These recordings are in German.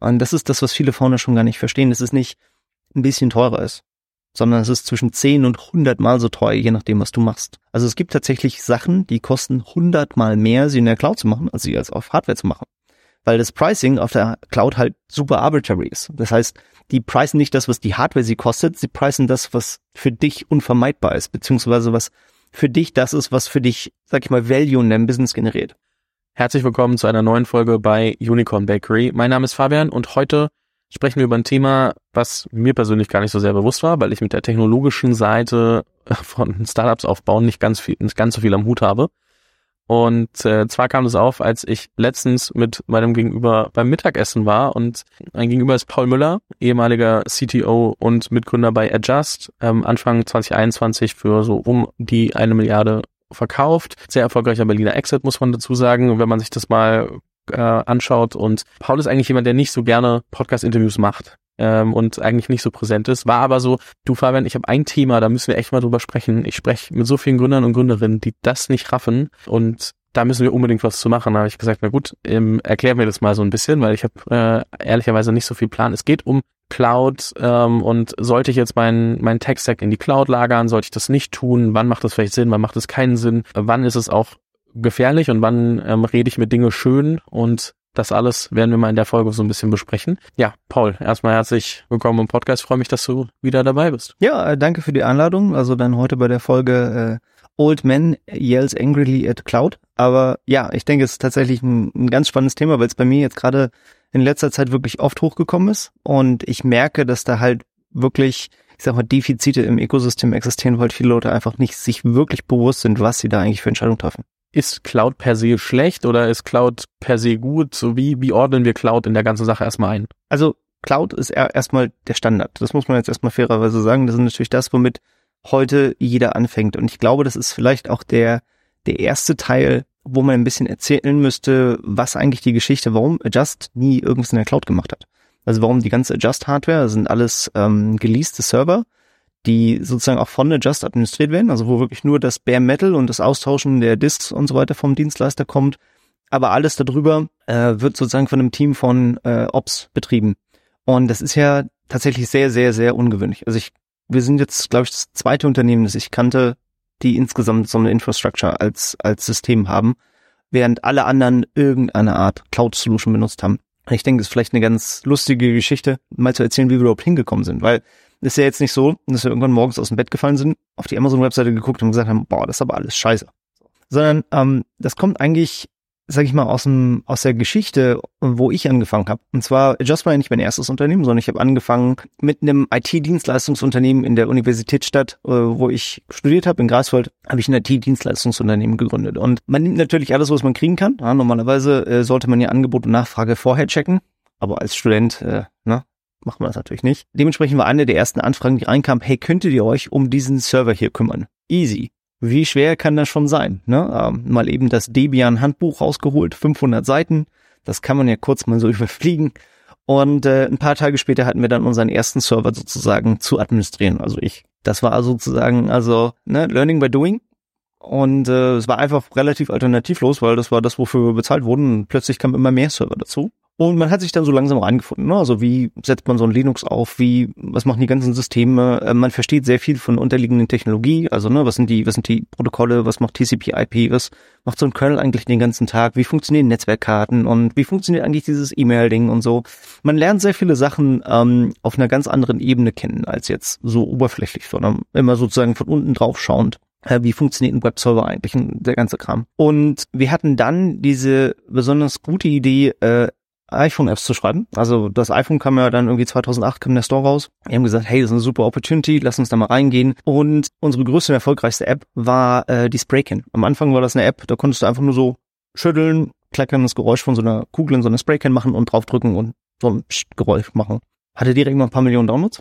Und das ist das, was viele Founder schon gar nicht verstehen, dass es nicht ein bisschen teurer ist, sondern es ist zwischen 10 und 100 Mal so teuer, je nachdem, was du machst. Also es gibt tatsächlich Sachen, die kosten 100 Mal mehr, sie in der Cloud zu machen, als sie als auf Hardware zu machen. Weil das Pricing auf der Cloud halt super arbitrary ist. Das heißt, die preisen nicht das, was die Hardware sie kostet, sie preisen das, was für dich unvermeidbar ist, beziehungsweise was für dich das ist, was für dich, sag ich mal, Value in deinem Business generiert. Herzlich willkommen zu einer neuen Folge bei Unicorn Bakery. Mein Name ist Fabian und heute sprechen wir über ein Thema, was mir persönlich gar nicht so sehr bewusst war, weil ich mit der technologischen Seite von Startups aufbauen nicht ganz viel, nicht ganz so viel am Hut habe. Und äh, zwar kam das auf, als ich letztens mit meinem Gegenüber beim Mittagessen war und ein Gegenüber ist Paul Müller, ehemaliger CTO und Mitgründer bei Adjust, ähm, Anfang 2021 für so um die eine Milliarde verkauft. Sehr erfolgreicher Berliner Exit, muss man dazu sagen, wenn man sich das mal äh, anschaut. Und Paul ist eigentlich jemand, der nicht so gerne Podcast-Interviews macht ähm, und eigentlich nicht so präsent ist. War aber so, du Fabian, ich habe ein Thema, da müssen wir echt mal drüber sprechen. Ich spreche mit so vielen Gründern und Gründerinnen, die das nicht raffen und da müssen wir unbedingt was zu machen. Da habe ich gesagt, na gut, ähm, erklär mir das mal so ein bisschen, weil ich habe äh, ehrlicherweise nicht so viel Plan. Es geht um Cloud ähm, und sollte ich jetzt meinen mein Tech-Stack in die Cloud lagern, sollte ich das nicht tun? Wann macht das vielleicht Sinn? Wann macht es keinen Sinn? Wann ist es auch gefährlich und wann ähm, rede ich mit Dinge schön und das alles werden wir mal in der Folge so ein bisschen besprechen. Ja, Paul, erstmal herzlich willkommen im Podcast. Ich freue mich, dass du wieder dabei bist. Ja, äh, danke für die Einladung. Also dann heute bei der Folge äh, Old Man Yells Angrily at Cloud. Aber ja, ich denke, es ist tatsächlich ein, ein ganz spannendes Thema, weil es bei mir jetzt gerade in letzter Zeit wirklich oft hochgekommen ist. Und ich merke, dass da halt wirklich, ich sag mal, Defizite im Ökosystem existieren, weil viele Leute einfach nicht sich wirklich bewusst sind, was sie da eigentlich für Entscheidungen treffen ist Cloud per se schlecht oder ist Cloud per se gut? So wie, wie ordnen wir Cloud in der ganzen Sache erstmal ein? Also Cloud ist erstmal der Standard. Das muss man jetzt erstmal fairerweise sagen. Das ist natürlich das, womit heute jeder anfängt. Und ich glaube, das ist vielleicht auch der, der erste Teil, wo man ein bisschen erzählen müsste, was eigentlich die Geschichte, warum Adjust nie irgendwas in der Cloud gemacht hat. Also warum die ganze Adjust-Hardware sind alles ähm, geleaste Server die sozusagen auch von Adjust administriert werden, also wo wirklich nur das Bare Metal und das Austauschen der Disks und so weiter vom Dienstleister kommt. Aber alles darüber äh, wird sozusagen von einem Team von äh, Ops betrieben. Und das ist ja tatsächlich sehr, sehr, sehr ungewöhnlich. Also ich, wir sind jetzt, glaube ich, das zweite Unternehmen, das ich kannte, die insgesamt so eine Infrastructure als, als System haben, während alle anderen irgendeine Art Cloud-Solution benutzt haben. Ich denke, das ist vielleicht eine ganz lustige Geschichte, mal zu erzählen, wie wir überhaupt hingekommen sind, weil ist ja jetzt nicht so, dass wir irgendwann morgens aus dem Bett gefallen sind, auf die Amazon-Webseite geguckt und gesagt haben, boah, das ist aber alles scheiße. Sondern ähm, das kommt eigentlich, sag ich mal, aus dem aus der Geschichte, wo ich angefangen habe. Und zwar, Just war ja nicht mein erstes Unternehmen, sondern ich habe angefangen mit einem IT-Dienstleistungsunternehmen in der Universitätsstadt, äh, wo ich studiert habe, in Greifswald, habe ich ein IT-Dienstleistungsunternehmen gegründet. Und man nimmt natürlich alles, was man kriegen kann. Ja, normalerweise äh, sollte man ja Angebot und Nachfrage vorher checken. Aber als Student, äh, ne, machen wir das natürlich nicht. Dementsprechend war eine der ersten Anfragen, die reinkam, hey, könntet ihr euch um diesen Server hier kümmern? Easy. Wie schwer kann das schon sein? Ne? Ähm, mal eben das Debian Handbuch rausgeholt, 500 Seiten. Das kann man ja kurz mal so überfliegen. Und äh, ein paar Tage später hatten wir dann unseren ersten Server sozusagen zu administrieren. Also ich. Das war sozusagen also ne, Learning by Doing. Und äh, es war einfach relativ alternativlos, weil das war das, wofür wir bezahlt wurden. Und plötzlich kamen immer mehr Server dazu. Und man hat sich dann so langsam reingefunden. Ne? Also wie setzt man so ein Linux auf? Wie, was machen die ganzen Systeme? Äh, man versteht sehr viel von unterliegenden Technologie. Also ne, was sind die, was sind die Protokolle? Was macht TCP/IP? Was macht so ein Kernel eigentlich den ganzen Tag? Wie funktionieren Netzwerkkarten? Und wie funktioniert eigentlich dieses E-Mail-Ding und so? Man lernt sehr viele Sachen ähm, auf einer ganz anderen Ebene kennen als jetzt so oberflächlich, sondern immer sozusagen von unten drauf schauend wie funktioniert ein Webserver eigentlich, der ganze Kram. Und wir hatten dann diese besonders gute Idee, äh, iPhone-Apps zu schreiben. Also das iPhone kam ja dann irgendwie 2008, kam der Store raus. Wir haben gesagt, hey, das ist eine super Opportunity, lass uns da mal reingehen. Und unsere größte und erfolgreichste App war äh, die Spraycan. Am Anfang war das eine App, da konntest du einfach nur so schütteln, klackerndes Geräusch von so einer Kugel in so einer Spraycan machen und draufdrücken und so ein Psst Geräusch machen. Hatte direkt mal ein paar Millionen Downloads.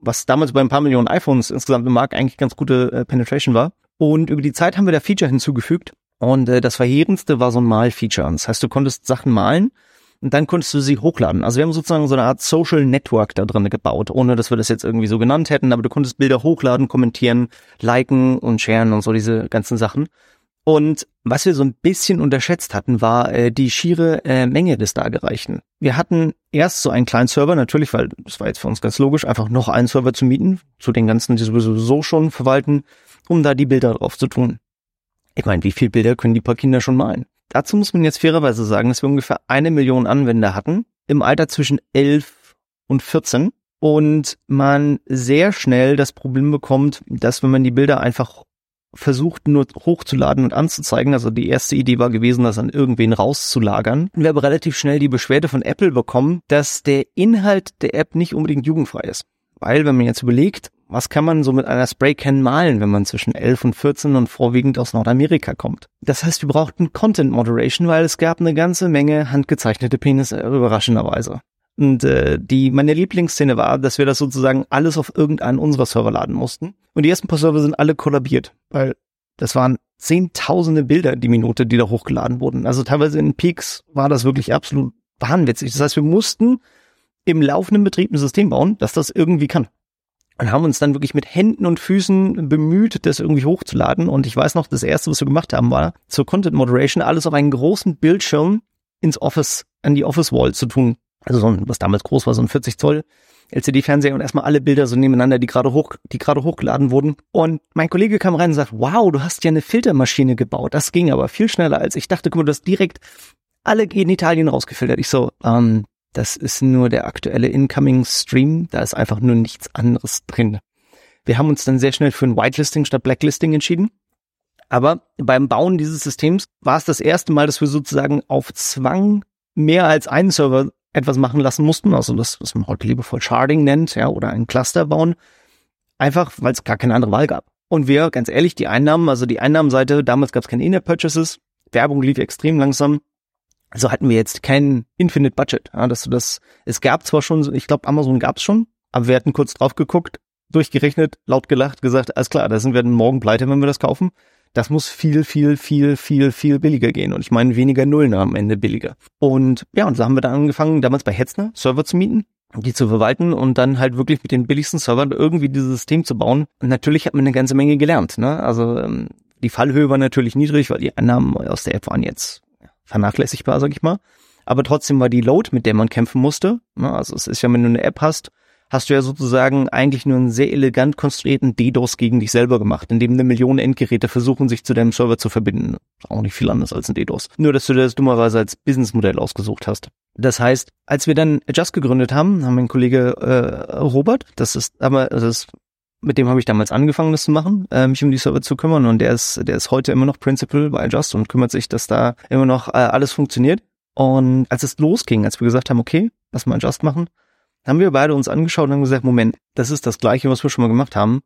Was damals bei ein paar Millionen iPhones insgesamt im Markt eigentlich ganz gute äh, Penetration war. Und über die Zeit haben wir da Feature hinzugefügt. Und äh, das Verheerendste war so ein Mal-Feature. Das heißt, du konntest Sachen malen und dann konntest du sie hochladen. Also wir haben sozusagen so eine Art Social Network da drin gebaut, ohne dass wir das jetzt irgendwie so genannt hätten, aber du konntest Bilder hochladen, kommentieren, liken und sharen und so diese ganzen Sachen. Und was wir so ein bisschen unterschätzt hatten, war äh, die schiere äh, Menge des Dargereichten. Wir hatten erst so einen kleinen Server, natürlich, weil das war jetzt für uns ganz logisch, einfach noch einen Server zu mieten, zu den ganzen, die sowieso schon verwalten, um da die Bilder drauf zu tun. Ich meine, wie viele Bilder können die paar Kinder schon malen? Dazu muss man jetzt fairerweise sagen, dass wir ungefähr eine Million Anwender hatten, im Alter zwischen 11 und 14 und man sehr schnell das Problem bekommt, dass wenn man die Bilder einfach versucht nur hochzuladen und anzuzeigen, also die erste Idee war gewesen, das an irgendwen rauszulagern, wir aber relativ schnell die Beschwerde von Apple bekommen, dass der Inhalt der App nicht unbedingt jugendfrei ist. Weil, wenn man jetzt überlegt, was kann man so mit einer Spraycan malen, wenn man zwischen 11 und 14 und vorwiegend aus Nordamerika kommt? Das heißt, wir brauchten Content Moderation, weil es gab eine ganze Menge handgezeichnete Penisse, überraschenderweise. Und äh, die meine Lieblingsszene war, dass wir das sozusagen alles auf irgendeinen unserer Server laden mussten. Und die ersten paar Server sind alle kollabiert, weil das waren zehntausende Bilder die Minute, die da hochgeladen wurden. Also teilweise in Peaks war das wirklich absolut wahnwitzig. Das heißt, wir mussten im laufenden Betrieb ein System bauen, dass das irgendwie kann. Und haben uns dann wirklich mit Händen und Füßen bemüht, das irgendwie hochzuladen. Und ich weiß noch, das erste, was wir gemacht haben, war zur Content Moderation alles auf einen großen Bildschirm ins Office, an die Office Wall zu tun also so ein, was damals groß war, so ein 40 Zoll LCD-Fernseher und erstmal alle Bilder so nebeneinander, die gerade hoch, die gerade hochgeladen wurden. Und mein Kollege kam rein und sagt, wow, du hast ja eine Filtermaschine gebaut. Das ging aber viel schneller als ich dachte. Guck mal, du hast direkt alle Genitalien rausgefiltert. Ich so, ähm, das ist nur der aktuelle Incoming Stream. Da ist einfach nur nichts anderes drin. Wir haben uns dann sehr schnell für ein Whitelisting statt Blacklisting entschieden. Aber beim Bauen dieses Systems war es das erste Mal, dass wir sozusagen auf Zwang mehr als einen Server etwas machen lassen mussten, also das, was man heute liebevoll Sharding nennt, ja, oder ein Cluster bauen, einfach weil es gar keine andere Wahl gab. Und wir, ganz ehrlich, die Einnahmen, also die Einnahmenseite, damals gab es keine In-App-Purchases, Werbung lief extrem langsam, also hatten wir jetzt kein Infinite Budget. Ja, dass du das, es gab zwar schon, ich glaube, Amazon gab es schon, aber wir hatten kurz drauf geguckt, durchgerechnet, laut gelacht, gesagt, alles klar, da sind wir morgen pleite, wenn wir das kaufen. Das muss viel, viel, viel, viel, viel billiger gehen. Und ich meine weniger Nullen am Ende billiger. Und ja, und so haben wir dann angefangen, damals bei Hetzner Server zu mieten die zu verwalten und dann halt wirklich mit den billigsten Servern irgendwie dieses System zu bauen. Und natürlich hat man eine ganze Menge gelernt. Ne? Also ähm, die Fallhöhe war natürlich niedrig, weil die Einnahmen aus der App waren jetzt vernachlässigbar, sag ich mal. Aber trotzdem war die Load, mit der man kämpfen musste. Ne? Also es ist ja, wenn du eine App hast, hast du ja sozusagen eigentlich nur einen sehr elegant konstruierten DDoS gegen dich selber gemacht, indem eine Million Endgeräte versuchen, sich zu deinem Server zu verbinden. Auch nicht viel anders als ein DDoS. Nur, dass du das dummerweise als Businessmodell ausgesucht hast. Das heißt, als wir dann Adjust gegründet haben, haben mein Kollege äh, Robert, das ist aber das ist, mit dem habe ich damals angefangen, das zu machen, äh, mich um die Server zu kümmern und der ist, der ist heute immer noch Principal bei Adjust und kümmert sich, dass da immer noch äh, alles funktioniert. Und als es losging, als wir gesagt haben, okay, lass mal Adjust machen, haben wir beide uns angeschaut und haben gesagt, Moment, das ist das Gleiche, was wir schon mal gemacht haben,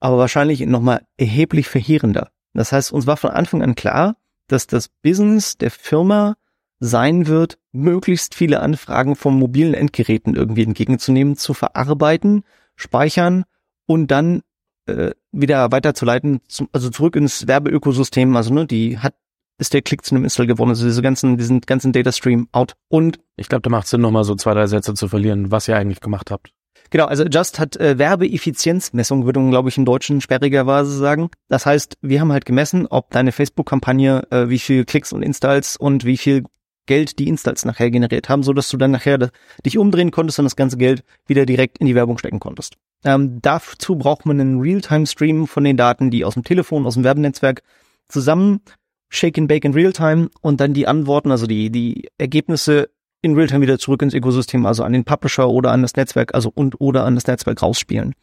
aber wahrscheinlich nochmal erheblich verheerender. Das heißt, uns war von Anfang an klar, dass das Business der Firma sein wird, möglichst viele Anfragen von mobilen Endgeräten irgendwie entgegenzunehmen, zu verarbeiten, speichern und dann äh, wieder weiterzuleiten, zum, also zurück ins Werbeökosystem. Also ne, die hat ist der Klick zu einem Install geworden, also diese ganzen, diesen ganzen Data Stream out. Und ich glaube, da macht Sinn, nochmal so zwei, drei Sätze zu verlieren, was ihr eigentlich gemacht habt. Genau, also Just hat äh, Werbeeffizienzmessung, würde man, glaube ich, in Deutschen sperrigerweise sagen. Das heißt, wir haben halt gemessen, ob deine Facebook-Kampagne, äh, wie viel Klicks und Installs und wie viel Geld die Installs nachher generiert haben, so dass du dann nachher dich umdrehen konntest und das ganze Geld wieder direkt in die Werbung stecken konntest. Ähm, dazu braucht man einen Realtime-Stream von den Daten, die aus dem Telefon, aus dem Werbenetzwerk zusammen Shake and Bake in Realtime und dann die Antworten, also die, die Ergebnisse in Realtime wieder zurück ins Ökosystem, also an den Publisher oder an das Netzwerk, also und oder an das Netzwerk rausspielen.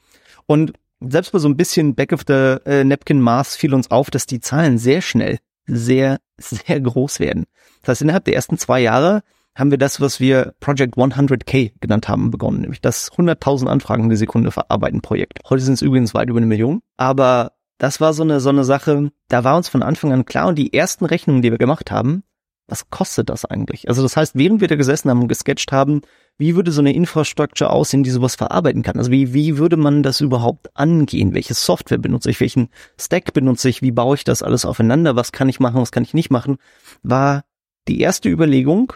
Und selbst bei so ein bisschen Back of the äh, Napkin Maß fiel uns auf, dass die Zahlen sehr schnell sehr, sehr groß werden. Das heißt, innerhalb der ersten zwei Jahre haben wir das, was wir Project 100k genannt haben, begonnen, nämlich das 100.000 Anfragen die Sekunde verarbeiten Projekt. Heute sind es übrigens weit über eine Million, aber das war so eine, so eine Sache, da war uns von Anfang an klar und die ersten Rechnungen, die wir gemacht haben, was kostet das eigentlich? Also das heißt, während wir da gesessen haben und gesketcht haben, wie würde so eine Infrastruktur aussehen, die sowas verarbeiten kann? Also wie, wie würde man das überhaupt angehen? Welche Software benutze ich? Welchen Stack benutze ich? Wie baue ich das alles aufeinander? Was kann ich machen? Was kann ich nicht machen? War die erste Überlegung,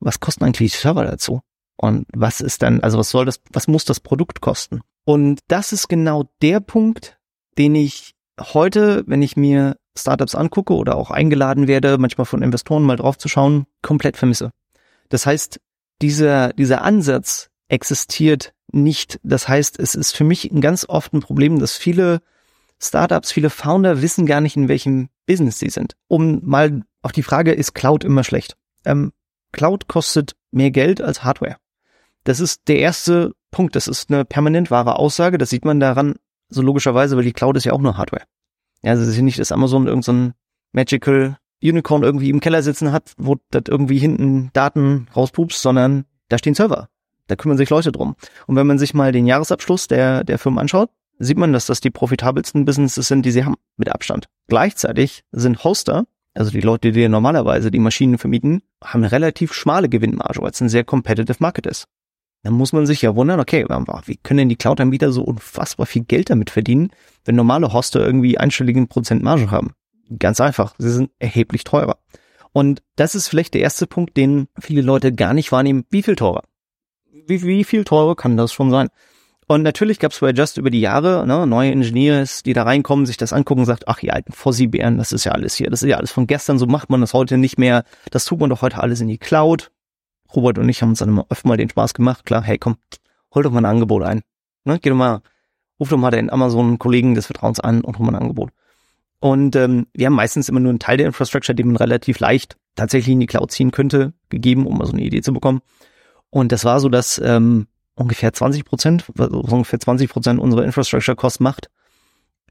was kosten eigentlich die Server dazu? Und was ist dann, also was soll das, was muss das Produkt kosten? Und das ist genau der Punkt, den ich heute, wenn ich mir Startups angucke oder auch eingeladen werde, manchmal von Investoren mal drauf zu schauen, komplett vermisse. Das heißt, dieser, dieser Ansatz existiert nicht. Das heißt, es ist für mich ein ganz oft ein Problem, dass viele Startups, viele Founder wissen gar nicht, in welchem Business sie sind. Um mal auf die Frage, ist Cloud immer schlecht? Ähm, Cloud kostet mehr Geld als Hardware. Das ist der erste Punkt. Das ist eine permanent wahre Aussage. Das sieht man daran so logischerweise, weil die Cloud ist ja auch nur Hardware. Ja, also es ist ja nicht, dass Amazon irgendein so Magical Unicorn irgendwie im Keller sitzen hat, wo das irgendwie hinten Daten rauspupst, sondern da stehen Server. Da kümmern sich Leute drum. Und wenn man sich mal den Jahresabschluss der, der Firmen anschaut, sieht man, dass das die profitabelsten Businesses sind, die sie haben, mit Abstand. Gleichzeitig sind Hoster, also die Leute, die normalerweise die Maschinen vermieten, haben eine relativ schmale Gewinnmarge, weil es ein sehr competitive Market ist. Dann muss man sich ja wundern, okay, wie können denn die Cloud-Anbieter so unfassbar viel Geld damit verdienen, wenn normale Hoster irgendwie einstelligen Prozent Marge haben? Ganz einfach, sie sind erheblich teurer. Und das ist vielleicht der erste Punkt, den viele Leute gar nicht wahrnehmen. Wie viel teurer? Wie, wie viel teurer kann das schon sein? Und natürlich gab es bei Just über die Jahre ne, neue Engineers, die da reinkommen, sich das angucken und sagt, ach, ihr alten Fossi-Bären, das ist ja alles hier, das ist ja alles von gestern, so macht man das heute nicht mehr. Das tut man doch heute alles in die Cloud. Robert und ich haben uns dann immer öfter mal den Spaß gemacht. Klar, hey, komm, hol doch mal ein Angebot ein. Ne, geh doch mal, ruf doch mal den Amazon-Kollegen des Vertrauens an und hol mal ein Angebot. Und ähm, wir haben meistens immer nur einen Teil der Infrastructure, den man relativ leicht tatsächlich in die Cloud ziehen könnte, gegeben, um mal so eine Idee zu bekommen. Und das war so, dass ähm, ungefähr 20 Prozent, ungefähr 20 Prozent unserer Infrastructure Cost macht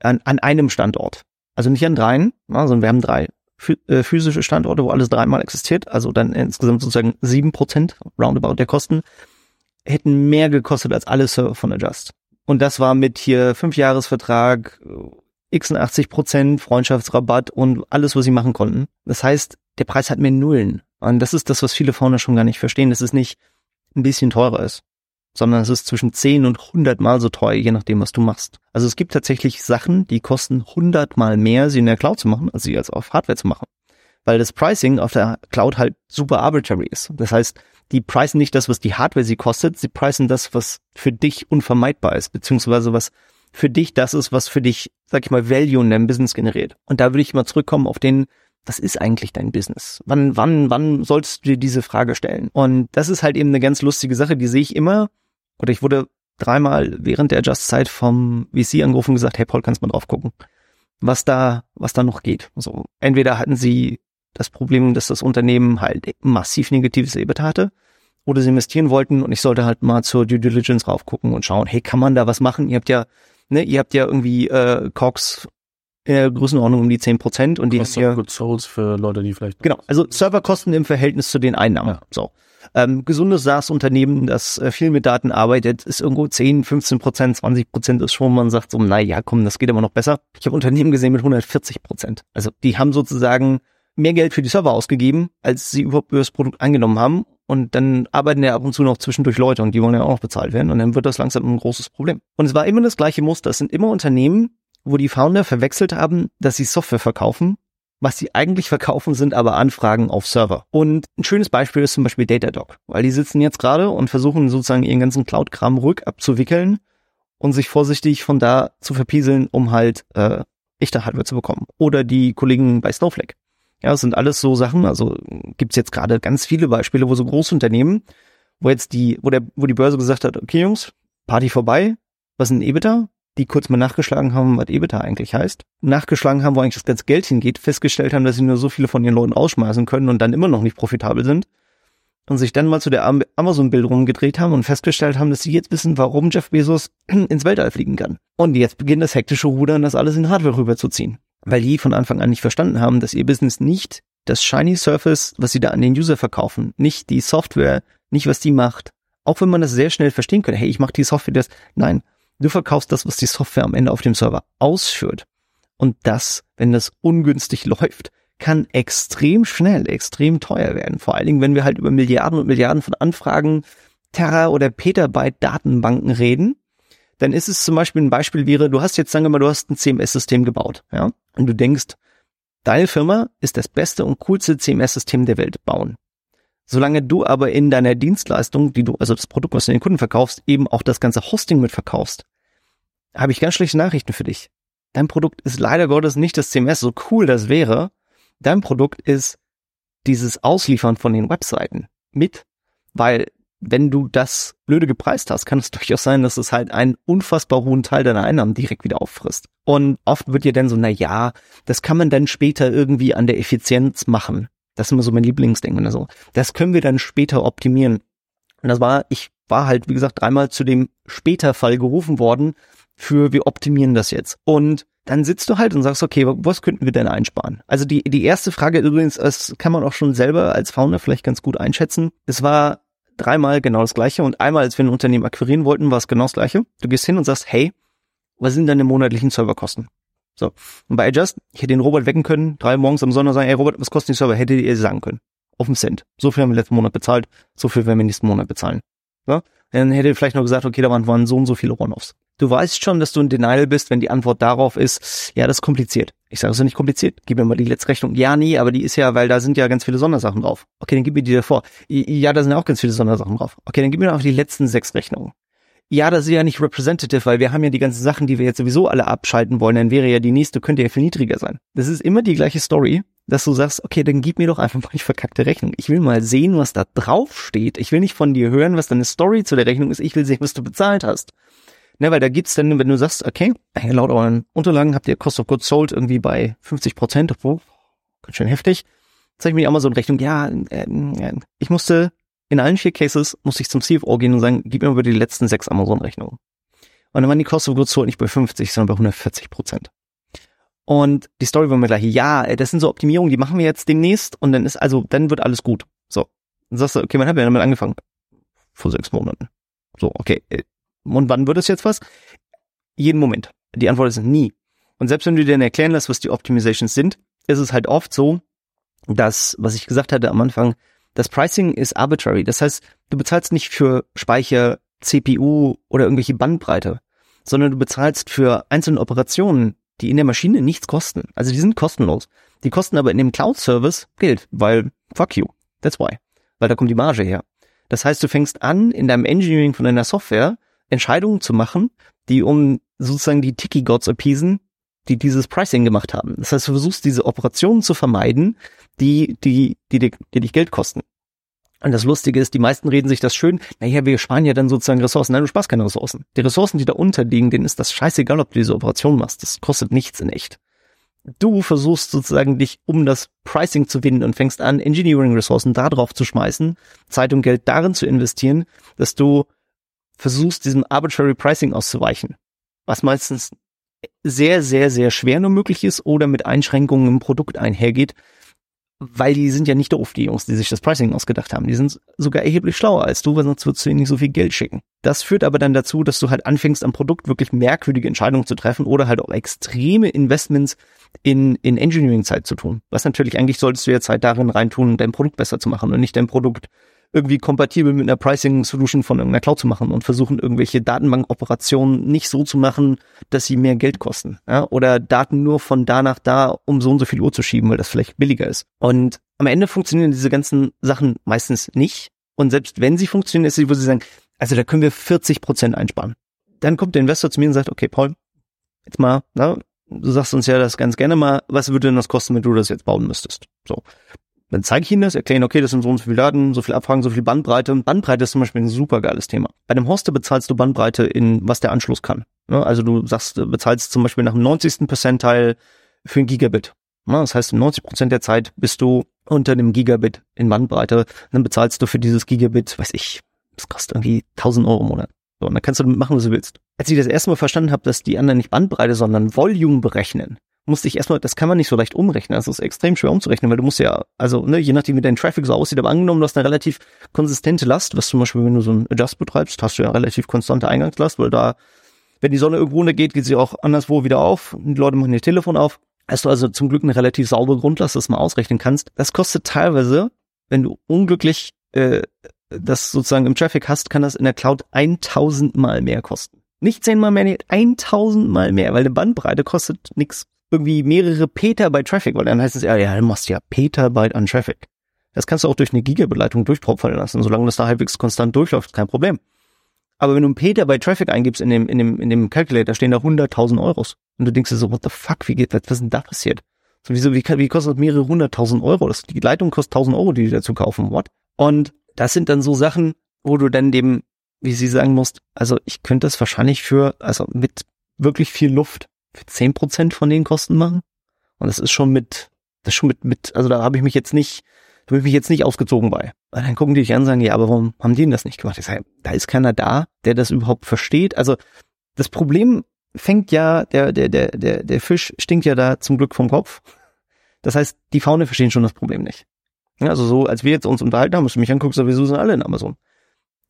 an, an einem Standort. Also nicht an dreien, sondern wir haben drei äh, physische Standorte, wo alles dreimal existiert. Also dann insgesamt sozusagen sieben Prozent roundabout der Kosten hätten mehr gekostet als alle Server von Adjust. Und das war mit hier fünf Jahresvertrag, 86 Prozent Freundschaftsrabatt und alles, was sie machen konnten. Das heißt, der Preis hat mehr Nullen. Und das ist das, was viele Founder schon gar nicht verstehen, dass es nicht ein bisschen teurer ist sondern es ist zwischen 10 und 100 Mal so teuer, je nachdem, was du machst. Also es gibt tatsächlich Sachen, die kosten 100 Mal mehr, sie in der Cloud zu machen, als sie als auf Hardware zu machen. Weil das Pricing auf der Cloud halt super arbitrary ist. Das heißt, die preisen nicht das, was die Hardware sie kostet, sie preisen das, was für dich unvermeidbar ist, beziehungsweise was für dich das ist, was für dich, sag ich mal, Value in deinem Business generiert. Und da würde ich mal zurückkommen auf den, was ist eigentlich dein Business? Wann, wann, wann sollst du dir diese Frage stellen? Und das ist halt eben eine ganz lustige Sache, die sehe ich immer, oder ich wurde dreimal während der Just-Zeit vom VC angerufen und gesagt, hey Paul, kannst du mal drauf gucken, was da, was da noch geht. So, entweder hatten sie das Problem, dass das Unternehmen halt massiv negatives EBIT hatte, oder sie investieren wollten und ich sollte halt mal zur Due Diligence raufgucken und schauen, hey, kann man da was machen? Ihr habt ja, ne, ihr habt ja irgendwie äh, Cox in der Größenordnung um die zehn Prozent und die Cost haben ja, Good Souls für Leute, die vielleicht genau, also Serverkosten im Verhältnis zu den Einnahmen. Ja. So. Ähm, gesundes SaaS-Unternehmen, das äh, viel mit Daten arbeitet, ist irgendwo 10, 15 Prozent, 20 Prozent ist schon, man sagt so, na ja, komm, das geht immer noch besser. Ich habe Unternehmen gesehen mit 140 Prozent. Also die haben sozusagen mehr Geld für die Server ausgegeben, als sie überhaupt über das Produkt angenommen haben. Und dann arbeiten ja ab und zu noch zwischendurch Leute und die wollen ja auch noch bezahlt werden. Und dann wird das langsam ein großes Problem. Und es war immer das gleiche Muster. Es sind immer Unternehmen, wo die Founder verwechselt haben, dass sie Software verkaufen was sie eigentlich verkaufen, sind aber Anfragen auf Server. Und ein schönes Beispiel ist zum Beispiel Datadog, weil die sitzen jetzt gerade und versuchen sozusagen ihren ganzen Cloud-Kram rückabzuwickeln und sich vorsichtig von da zu verpieseln, um halt äh, echte Hardware zu bekommen. Oder die Kollegen bei Snowflake. Ja, das sind alles so Sachen, also gibt's jetzt gerade ganz viele Beispiele, wo so Großunternehmen, wo jetzt die, wo der, wo die Börse gesagt hat, okay Jungs, Party vorbei, was ist ein EBITDA? Die kurz mal nachgeschlagen haben, was EBITDA eigentlich heißt, nachgeschlagen haben, wo eigentlich das ganze Geld hingeht, festgestellt haben, dass sie nur so viele von ihren Leuten ausschmeißen können und dann immer noch nicht profitabel sind und sich dann mal zu der Amazon-Bildung gedreht haben und festgestellt haben, dass sie jetzt wissen, warum Jeff Bezos ins Weltall fliegen kann. Und jetzt beginnt das hektische Rudern, das alles in Hardware rüberzuziehen. Weil die von Anfang an nicht verstanden haben, dass ihr Business nicht das Shiny Surface, was sie da an den User verkaufen, nicht die Software, nicht was die macht. Auch wenn man das sehr schnell verstehen könnte, hey, ich mache die Software das. Nein, Du verkaufst das, was die Software am Ende auf dem Server ausführt. Und das, wenn das ungünstig läuft, kann extrem schnell, extrem teuer werden. Vor allen Dingen, wenn wir halt über Milliarden und Milliarden von Anfragen, Terra oder Petabyte Datenbanken reden, dann ist es zum Beispiel ein Beispiel wäre, du hast jetzt, sagen wir mal, du hast ein CMS-System gebaut, ja, und du denkst, deine Firma ist das beste und coolste CMS-System der Welt bauen. Solange du aber in deiner Dienstleistung, die du, also das Produkt, was du den Kunden verkaufst, eben auch das ganze Hosting mit verkaufst, habe ich ganz schlechte Nachrichten für dich. dein Produkt ist leider Gottes nicht das CMS, so cool das wäre. Dein Produkt ist dieses Ausliefern von den Webseiten mit, weil wenn du das blöde gepreist hast, kann es durchaus sein, dass es halt einen unfassbar hohen Teil deiner Einnahmen direkt wieder auffrisst. Und oft wird dir dann so, na ja, das kann man dann später irgendwie an der Effizienz machen. Das ist immer so mein Lieblingsding oder so. Das können wir dann später optimieren. Und das war, ich war halt, wie gesagt, dreimal zu dem später Fall gerufen worden für wir optimieren das jetzt. Und dann sitzt du halt und sagst, okay, was könnten wir denn einsparen? Also die, die erste Frage übrigens, das kann man auch schon selber als Founder vielleicht ganz gut einschätzen. Es war dreimal genau das gleiche und einmal, als wir ein Unternehmen akquirieren wollten, war es genau das gleiche. Du gehst hin und sagst, hey, was sind deine monatlichen Serverkosten? So. Und bei Adjust, ich hätte den Robert wecken können, drei morgens am Sonntag sagen, hey Robert, was kostet die Server? Hättet ihr sagen können. Auf den Cent. So viel haben wir letzten Monat bezahlt, so viel werden wir nächsten Monat bezahlen. So? Dann hätte ihr vielleicht noch gesagt, okay, da waren, so und so viele One-Offs. Du weißt schon, dass du in Denial bist, wenn die Antwort darauf ist, ja, das ist kompliziert. Ich sage, es ist nicht kompliziert. Gib mir mal die letzte Rechnung. Ja, nee, aber die ist ja, weil da sind ja ganz viele Sondersachen drauf. Okay, dann gib mir die davor. Ja, da sind ja auch ganz viele Sondersachen drauf. Okay, dann gib mir noch die letzten sechs Rechnungen. Ja, das ist ja nicht representative, weil wir haben ja die ganzen Sachen, die wir jetzt sowieso alle abschalten wollen, dann wäre ja die nächste, könnte ja viel niedriger sein. Das ist immer die gleiche Story, dass du sagst, okay, dann gib mir doch einfach mal die verkackte Rechnung. Ich will mal sehen, was da drauf steht. Ich will nicht von dir hören, was deine Story zu der Rechnung ist. Ich will sehen, was du bezahlt hast. Ne, weil da gibt's dann, wenn du sagst, okay, laut euren Unterlagen habt ihr Cost of Goods Sold irgendwie bei 50 Prozent, oh, ganz schön heftig. Zeig mir die Amazon-Rechnung, ja, äh, ich musste, in allen vier Cases musste ich zum CFO gehen und sagen, gib mir über die letzten sechs Amazon-Rechnungen. Und dann waren die Cost of Goods Sold nicht bei 50, sondern bei 140 Prozent. Und die Story war mir gleich, ja, das sind so Optimierungen, die machen wir jetzt demnächst und dann ist, also, dann wird alles gut. So. Dann sagst du, okay, wann habt ihr damit angefangen? Vor sechs Monaten. So, okay, äh, und wann wird es jetzt was? Jeden Moment. Die Antwort ist nie. Und selbst wenn du dir dann erklären lässt, was die Optimizations sind, ist es halt oft so, dass, was ich gesagt hatte am Anfang, das Pricing ist arbitrary. Das heißt, du bezahlst nicht für Speicher, CPU oder irgendwelche Bandbreite, sondern du bezahlst für einzelne Operationen, die in der Maschine nichts kosten. Also die sind kostenlos. Die kosten aber in dem Cloud-Service Geld, weil fuck you. That's why. Weil da kommt die Marge her. Das heißt, du fängst an, in deinem Engineering von deiner Software Entscheidungen zu machen, die um sozusagen die Tiki Gods appeasen, die dieses Pricing gemacht haben. Das heißt, du versuchst diese Operationen zu vermeiden, die, die, die, die, die dich Geld kosten. Und das Lustige ist, die meisten reden sich das schön, naja, wir sparen ja dann sozusagen Ressourcen. Nein, du sparst keine Ressourcen. Die Ressourcen, die da unterliegen, denen ist das scheißegal, ob du diese Operation machst. Das kostet nichts in echt. Du versuchst sozusagen dich um das Pricing zu winden und fängst an, Engineering-Ressourcen da drauf zu schmeißen, Zeit und Geld darin zu investieren, dass du versuchst, diesem Arbitrary Pricing auszuweichen, was meistens sehr, sehr, sehr schwer nur möglich ist oder mit Einschränkungen im Produkt einhergeht, weil die sind ja nicht doof, die Jungs, die sich das Pricing ausgedacht haben. Die sind sogar erheblich schlauer als du, weil sonst würdest du ihnen nicht so viel Geld schicken. Das führt aber dann dazu, dass du halt anfängst, am Produkt wirklich merkwürdige Entscheidungen zu treffen oder halt auch extreme Investments in, in Engineering-Zeit zu tun. Was natürlich eigentlich solltest du ja Zeit darin reintun, dein Produkt besser zu machen und nicht dein Produkt irgendwie kompatibel mit einer Pricing-Solution von irgendeiner Cloud zu machen und versuchen, irgendwelche Datenbank-Operationen nicht so zu machen, dass sie mehr Geld kosten. Ja? Oder Daten nur von da nach da um so und so viel Uhr zu schieben, weil das vielleicht billiger ist. Und am Ende funktionieren diese ganzen Sachen meistens nicht. Und selbst wenn sie funktionieren, ist es, wo sie sagen, also da können wir 40 Prozent einsparen. Dann kommt der Investor zu mir und sagt, okay, Paul, jetzt mal, na, du sagst uns ja das ganz gerne mal, was würde denn das kosten, wenn du das jetzt bauen müsstest? So. Dann zeige ich Ihnen das, erkläre Ihnen, okay, das sind so und so viele Daten, so viel Abfragen, so viel Bandbreite. Bandbreite ist zum Beispiel ein super geiles Thema. Bei einem Hoster bezahlst du Bandbreite in, was der Anschluss kann. Also du sagst, bezahlst zum Beispiel nach dem 90. Percentile für ein Gigabit. Das heißt, 90 Prozent der Zeit bist du unter dem Gigabit in Bandbreite. Dann bezahlst du für dieses Gigabit, weiß ich, das kostet irgendwie 1000 Euro im Monat. So, und dann kannst du damit machen, was du willst. Als ich das erste Mal verstanden habe, dass die anderen nicht Bandbreite, sondern Volume berechnen, musste ich erstmal, das kann man nicht so leicht umrechnen. Das ist extrem schwer umzurechnen, weil du musst ja, also ne, je nachdem wie dein Traffic so aussieht, aber angenommen, du hast eine relativ konsistente Last, was zum Beispiel, wenn du so ein Adjust betreibst, hast du ja relativ konstante Eingangslast, weil da, wenn die Sonne irgendwo untergeht, geht sie auch anderswo wieder auf. Die Leute machen ihr Telefon auf. Hast du also zum Glück eine relativ saubere Grundlast, dass mal ausrechnen kannst. Das kostet teilweise, wenn du unglücklich äh, das sozusagen im Traffic hast, kann das in der Cloud 1000 mal mehr kosten. Nicht zehnmal mehr, nee, 1000 mal mehr, weil eine Bandbreite kostet nix irgendwie mehrere Petabyte Traffic, weil dann heißt es ja, ja, du machst ja Petabyte an Traffic. Das kannst du auch durch eine Gigabit-Leitung durchpropfeln lassen. Solange das da halbwegs konstant durchläuft, kein Problem. Aber wenn du einen Peter bei Traffic eingibst in dem, in dem, in dem Calculator, stehen da 100.000 Euros. Und du denkst dir so, what the fuck, wie geht das, was ist denn da passiert? So, wieso, wie, wie kostet das mehrere hunderttausend Euro? Das, die Leitung kostet 1000 Euro, die die dazu kaufen, what? Und das sind dann so Sachen, wo du dann dem, wie sie sagen musst, also ich könnte das wahrscheinlich für, also mit wirklich viel Luft, für zehn Prozent von den Kosten machen. Und das ist schon mit, das ist schon mit, mit, also da habe ich mich jetzt nicht, da habe ich mich jetzt nicht ausgezogen bei. Und dann gucken die dich an und sagen, ja, aber warum haben die denn das nicht gemacht? Ich sage, da ist keiner da, der das überhaupt versteht. Also das Problem fängt ja, der, der, der, der, der Fisch stinkt ja da zum Glück vom Kopf. Das heißt, die Faune verstehen schon das Problem nicht. Also so, als wir jetzt uns unterhalten haben, musst du mich angucken, sowieso sind alle in Amazon.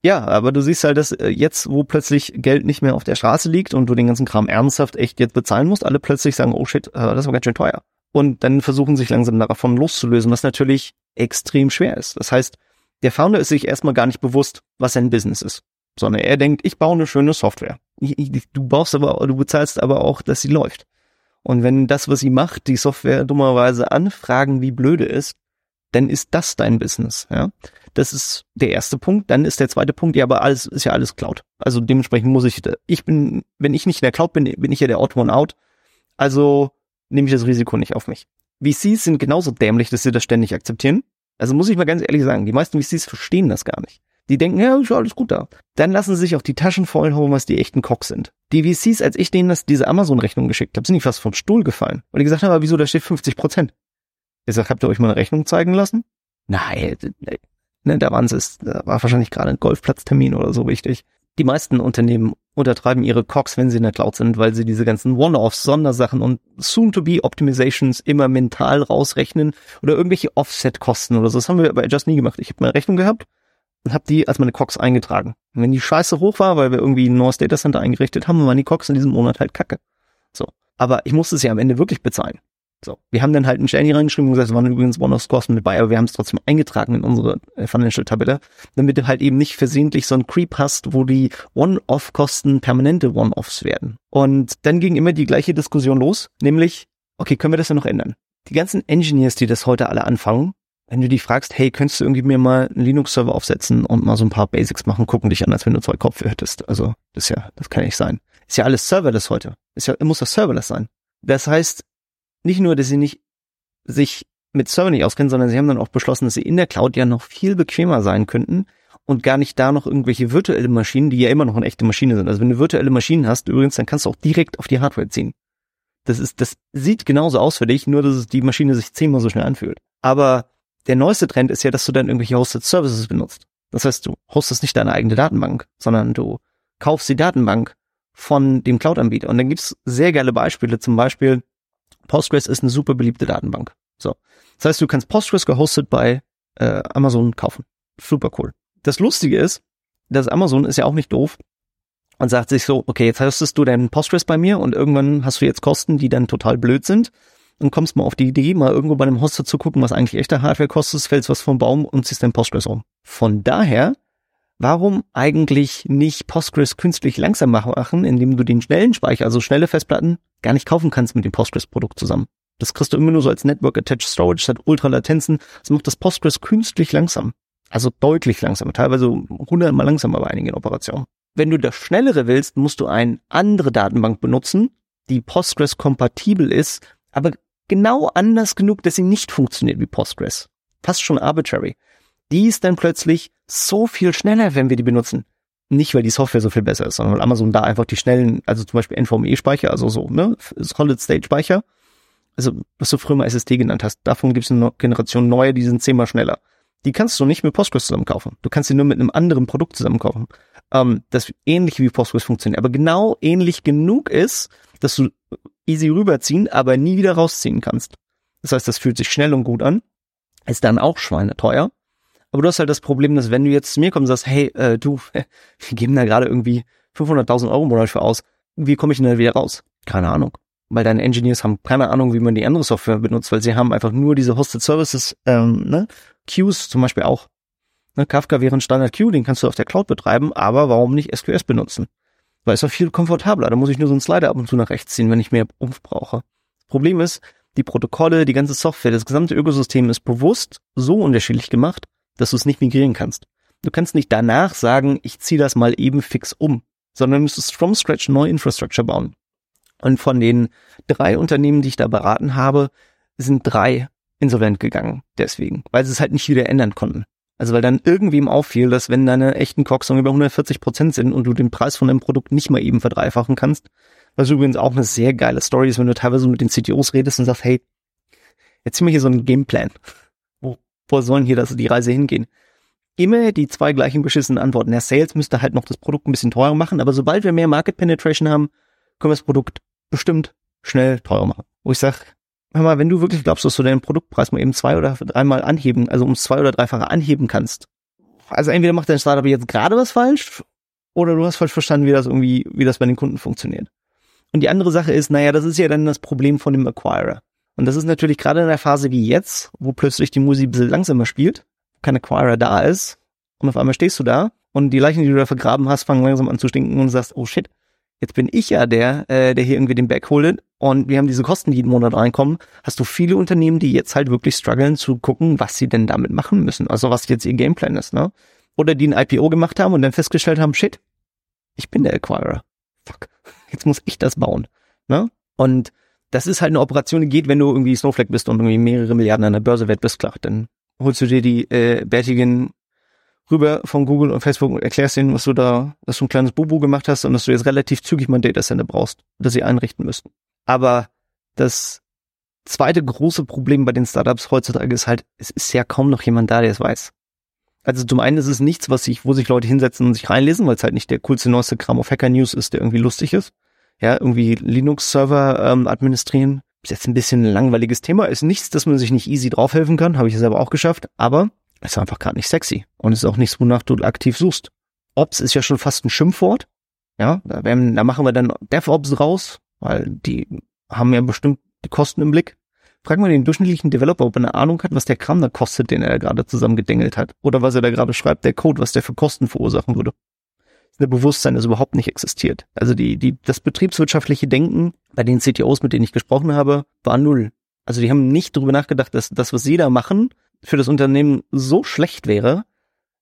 Ja, aber du siehst halt, dass äh, jetzt, wo plötzlich Geld nicht mehr auf der Straße liegt und du den ganzen Kram ernsthaft echt jetzt bezahlen musst, alle plötzlich sagen, oh shit, äh, das war ganz schön teuer. Und dann versuchen sich langsam davon loszulösen, was natürlich extrem schwer ist. Das heißt, der Founder ist sich erstmal gar nicht bewusst, was sein Business ist, sondern er denkt, ich baue eine schöne Software. Du baust aber, du bezahlst aber auch, dass sie läuft. Und wenn das, was sie macht, die Software dummerweise anfragen, wie blöde ist, dann ist das dein Business, ja. Das ist der erste Punkt. Dann ist der zweite Punkt, ja, aber alles ist ja alles Cloud. Also dementsprechend muss ich, ich bin, wenn ich nicht in der Cloud bin, bin ich ja der Odd One Out. Also nehme ich das Risiko nicht auf mich. VCs sind genauso dämlich, dass sie das ständig akzeptieren. Also muss ich mal ganz ehrlich sagen, die meisten VCs verstehen das gar nicht. Die denken, ja, ist alles gut da. Dann lassen sie sich auch die Taschen vollhauen, was die echten Cox sind. Die VCs, als ich denen das, diese Amazon-Rechnung geschickt habe, sind die fast vom Stuhl gefallen. Und die gesagt haben, aber wieso, da steht 50 Prozent. Ich sag, habt ihr euch mal eine Rechnung zeigen lassen? Nein, ne, da waren es, da war wahrscheinlich gerade ein Golfplatztermin oder so wichtig. Die meisten Unternehmen untertreiben ihre Cox, wenn sie in der Cloud sind, weil sie diese ganzen One-Offs, Sondersachen und Soon-to-be-Optimizations immer mental rausrechnen oder irgendwelche Offset-Kosten oder so. Das haben wir bei Just nie gemacht. Ich habe eine Rechnung gehabt und habe die als meine Cox eingetragen. Und wenn die Scheiße hoch war, weil wir irgendwie ein neues Datacenter eingerichtet haben, waren die Cox in diesem Monat halt kacke. So. Aber ich musste ja am Ende wirklich bezahlen. So. Wir haben dann halt einen hier reingeschrieben und gesagt, es waren übrigens One-Off-Kosten mit bei, aber wir haben es trotzdem eingetragen in unsere äh, Financial-Tabelle, damit du halt eben nicht versehentlich so einen Creep hast, wo die One-Off-Kosten permanente One-Offs werden. Und dann ging immer die gleiche Diskussion los, nämlich, okay, können wir das ja noch ändern? Die ganzen Engineers, die das heute alle anfangen, wenn du die fragst, hey, könntest du irgendwie mir mal einen Linux-Server aufsetzen und mal so ein paar Basics machen, gucken dich an, als wenn du zwei Kopf hättest. Also, das ja, das kann nicht sein. Ist ja alles serverless heute. Ist ja, muss das serverless sein. Das heißt, nicht nur, dass sie nicht sich mit Server nicht auskennen, sondern sie haben dann auch beschlossen, dass sie in der Cloud ja noch viel bequemer sein könnten und gar nicht da noch irgendwelche virtuelle Maschinen, die ja immer noch eine echte Maschine sind. Also wenn du virtuelle Maschinen hast, übrigens, dann kannst du auch direkt auf die Hardware ziehen. Das ist, das sieht genauso aus für dich, nur dass die Maschine sich zehnmal so schnell anfühlt. Aber der neueste Trend ist ja, dass du dann irgendwelche Hosted Services benutzt. Das heißt, du hostest nicht deine eigene Datenbank, sondern du kaufst die Datenbank von dem Cloud-Anbieter. Und dann gibt's sehr geile Beispiele. Zum Beispiel, Postgres ist eine super beliebte Datenbank. So. Das heißt, du kannst Postgres gehostet bei äh, Amazon kaufen. Super cool. Das Lustige ist, dass Amazon ist ja auch nicht doof und sagt sich so, okay, jetzt hostest du deinen Postgres bei mir und irgendwann hast du jetzt Kosten, die dann total blöd sind und kommst mal auf die Idee, mal irgendwo bei einem Hoster zu gucken, was eigentlich echte Hardware kostet, fällst was vom Baum und ziehst dein Postgres um. Von daher, warum eigentlich nicht Postgres künstlich langsam machen, indem du den schnellen Speicher, also schnelle Festplatten, gar nicht kaufen kannst mit dem Postgres-Produkt zusammen? Das kriegst du immer nur so als Network Attached Storage, das hat Ultralatenzen, das macht das Postgres künstlich langsam. Also deutlich langsamer, teilweise hundertmal langsamer bei einigen Operationen. Wenn du das Schnellere willst, musst du eine andere Datenbank benutzen, die Postgres kompatibel ist, aber genau anders genug, dass sie nicht funktioniert wie Postgres. Fast schon arbitrary. Die ist dann plötzlich so viel schneller, wenn wir die benutzen. Nicht, weil die Software so viel besser ist, sondern weil Amazon da einfach die schnellen, also zum Beispiel NVMe-Speicher, also so, ne, Solid-State-Speicher, also was du früher mal SSD genannt hast, davon gibt es eine Generation neue, die sind zehnmal schneller. Die kannst du nicht mit Postgres zusammen kaufen. Du kannst sie nur mit einem anderen Produkt zusammen kaufen. Ähm, das ähnlich wie Postgres funktioniert, aber genau ähnlich genug ist, dass du easy rüberziehen, aber nie wieder rausziehen kannst. Das heißt, das fühlt sich schnell und gut an, ist dann auch schweineteuer. Aber du hast halt das Problem, dass wenn du jetzt zu mir kommst und sagst, hey, äh, du, wir geben da gerade irgendwie 500.000 Euro im Monat für aus, wie komme ich denn da wieder raus? Keine Ahnung. Weil deine Engineers haben keine Ahnung, wie man die andere Software benutzt, weil sie haben einfach nur diese Hosted Services, ähm, ne? Queues zum Beispiel auch. Ne, Kafka wäre ein Standard Queue, den kannst du auf der Cloud betreiben, aber warum nicht SQS benutzen? Weil es doch viel komfortabler. Da muss ich nur so einen Slider ab und zu nach rechts ziehen, wenn ich mehr Umf brauche. Problem ist, die Protokolle, die ganze Software, das gesamte Ökosystem ist bewusst so unterschiedlich gemacht, dass du es nicht migrieren kannst. Du kannst nicht danach sagen, ich ziehe das mal eben fix um, sondern du müsstest from scratch neue Infrastructure bauen. Und von den drei Unternehmen, die ich da beraten habe, sind drei insolvent gegangen. Deswegen, weil sie es halt nicht wieder ändern konnten. Also weil dann irgendwem auffiel, dass wenn deine echten Cox über 140 Prozent sind und du den Preis von deinem Produkt nicht mal eben verdreifachen kannst, was übrigens auch eine sehr geile Story ist, wenn du teilweise mit den CTOs redest und sagst, hey, jetzt ziehen wir hier so einen Gameplan. Wo, sollen hier das, die Reise hingehen? Immer die zwei gleichen beschissenen Antworten. Der Sales müsste halt noch das Produkt ein bisschen teurer machen, aber sobald wir mehr Market Penetration haben, können wir das Produkt bestimmt schnell teurer machen. Wo ich sag, hör mal, wenn du wirklich glaubst, dass du deinen Produktpreis mal eben zwei oder dreimal anheben, also ums zwei oder dreifache anheben kannst, also entweder macht dein Startup jetzt gerade was falsch oder du hast falsch verstanden, wie das irgendwie, wie das bei den Kunden funktioniert. Und die andere Sache ist, naja, das ist ja dann das Problem von dem Acquirer. Und das ist natürlich gerade in der Phase wie jetzt, wo plötzlich die Musik ein bisschen langsamer spielt, kein Acquirer da ist, und auf einmal stehst du da und die Leichen, die du da vergraben hast, fangen langsam an zu stinken und sagst, oh shit, jetzt bin ich ja der, äh, der hier irgendwie den Back holt und wir haben diese Kosten, die jeden Monat reinkommen, hast du viele Unternehmen, die jetzt halt wirklich strugglen zu gucken, was sie denn damit machen müssen, also was jetzt ihr Gameplan ist, ne? Oder die ein IPO gemacht haben und dann festgestellt haben, shit, ich bin der Acquirer. Fuck, jetzt muss ich das bauen, ne? Und das ist halt eine Operation, die geht, wenn du irgendwie Snowflake bist und irgendwie mehrere Milliarden an der Börse wert bist, klar, dann holst du dir die äh, bärtigen rüber von Google und Facebook und erklärst ihnen, was du da, dass du ein kleines Bubu gemacht hast und dass du jetzt relativ zügig mal ein Datacenter brauchst, das sie einrichten müssten. Aber das zweite große Problem bei den Startups heutzutage ist halt, es ist ja kaum noch jemand da, der es weiß. Also zum einen ist es nichts, was sich, wo sich Leute hinsetzen und sich reinlesen, weil es halt nicht der coolste neueste Kram auf Hacker News ist, der irgendwie lustig ist. Ja, irgendwie Linux-Server ähm, administrieren. Ist jetzt ein bisschen ein langweiliges Thema. Ist nichts, dass man sich nicht easy draufhelfen kann. Habe ich selber auch geschafft. Aber ist einfach gerade nicht sexy. Und ist auch nichts, wonach du aktiv suchst. Ops ist ja schon fast ein Schimpfwort. Ja, da, werden, da machen wir dann DevOps raus, weil die haben ja bestimmt die Kosten im Blick. Frag mal den durchschnittlichen Developer, ob er eine Ahnung hat, was der Kram da kostet, den er gerade zusammengedengelt hat. Oder was er da gerade schreibt, der Code, was der für Kosten verursachen würde. Ist Bewusstsein, das überhaupt nicht existiert. Also die, die, das betriebswirtschaftliche Denken bei den CTOs, mit denen ich gesprochen habe, war null. Also die haben nicht darüber nachgedacht, dass das, was sie da machen, für das Unternehmen so schlecht wäre,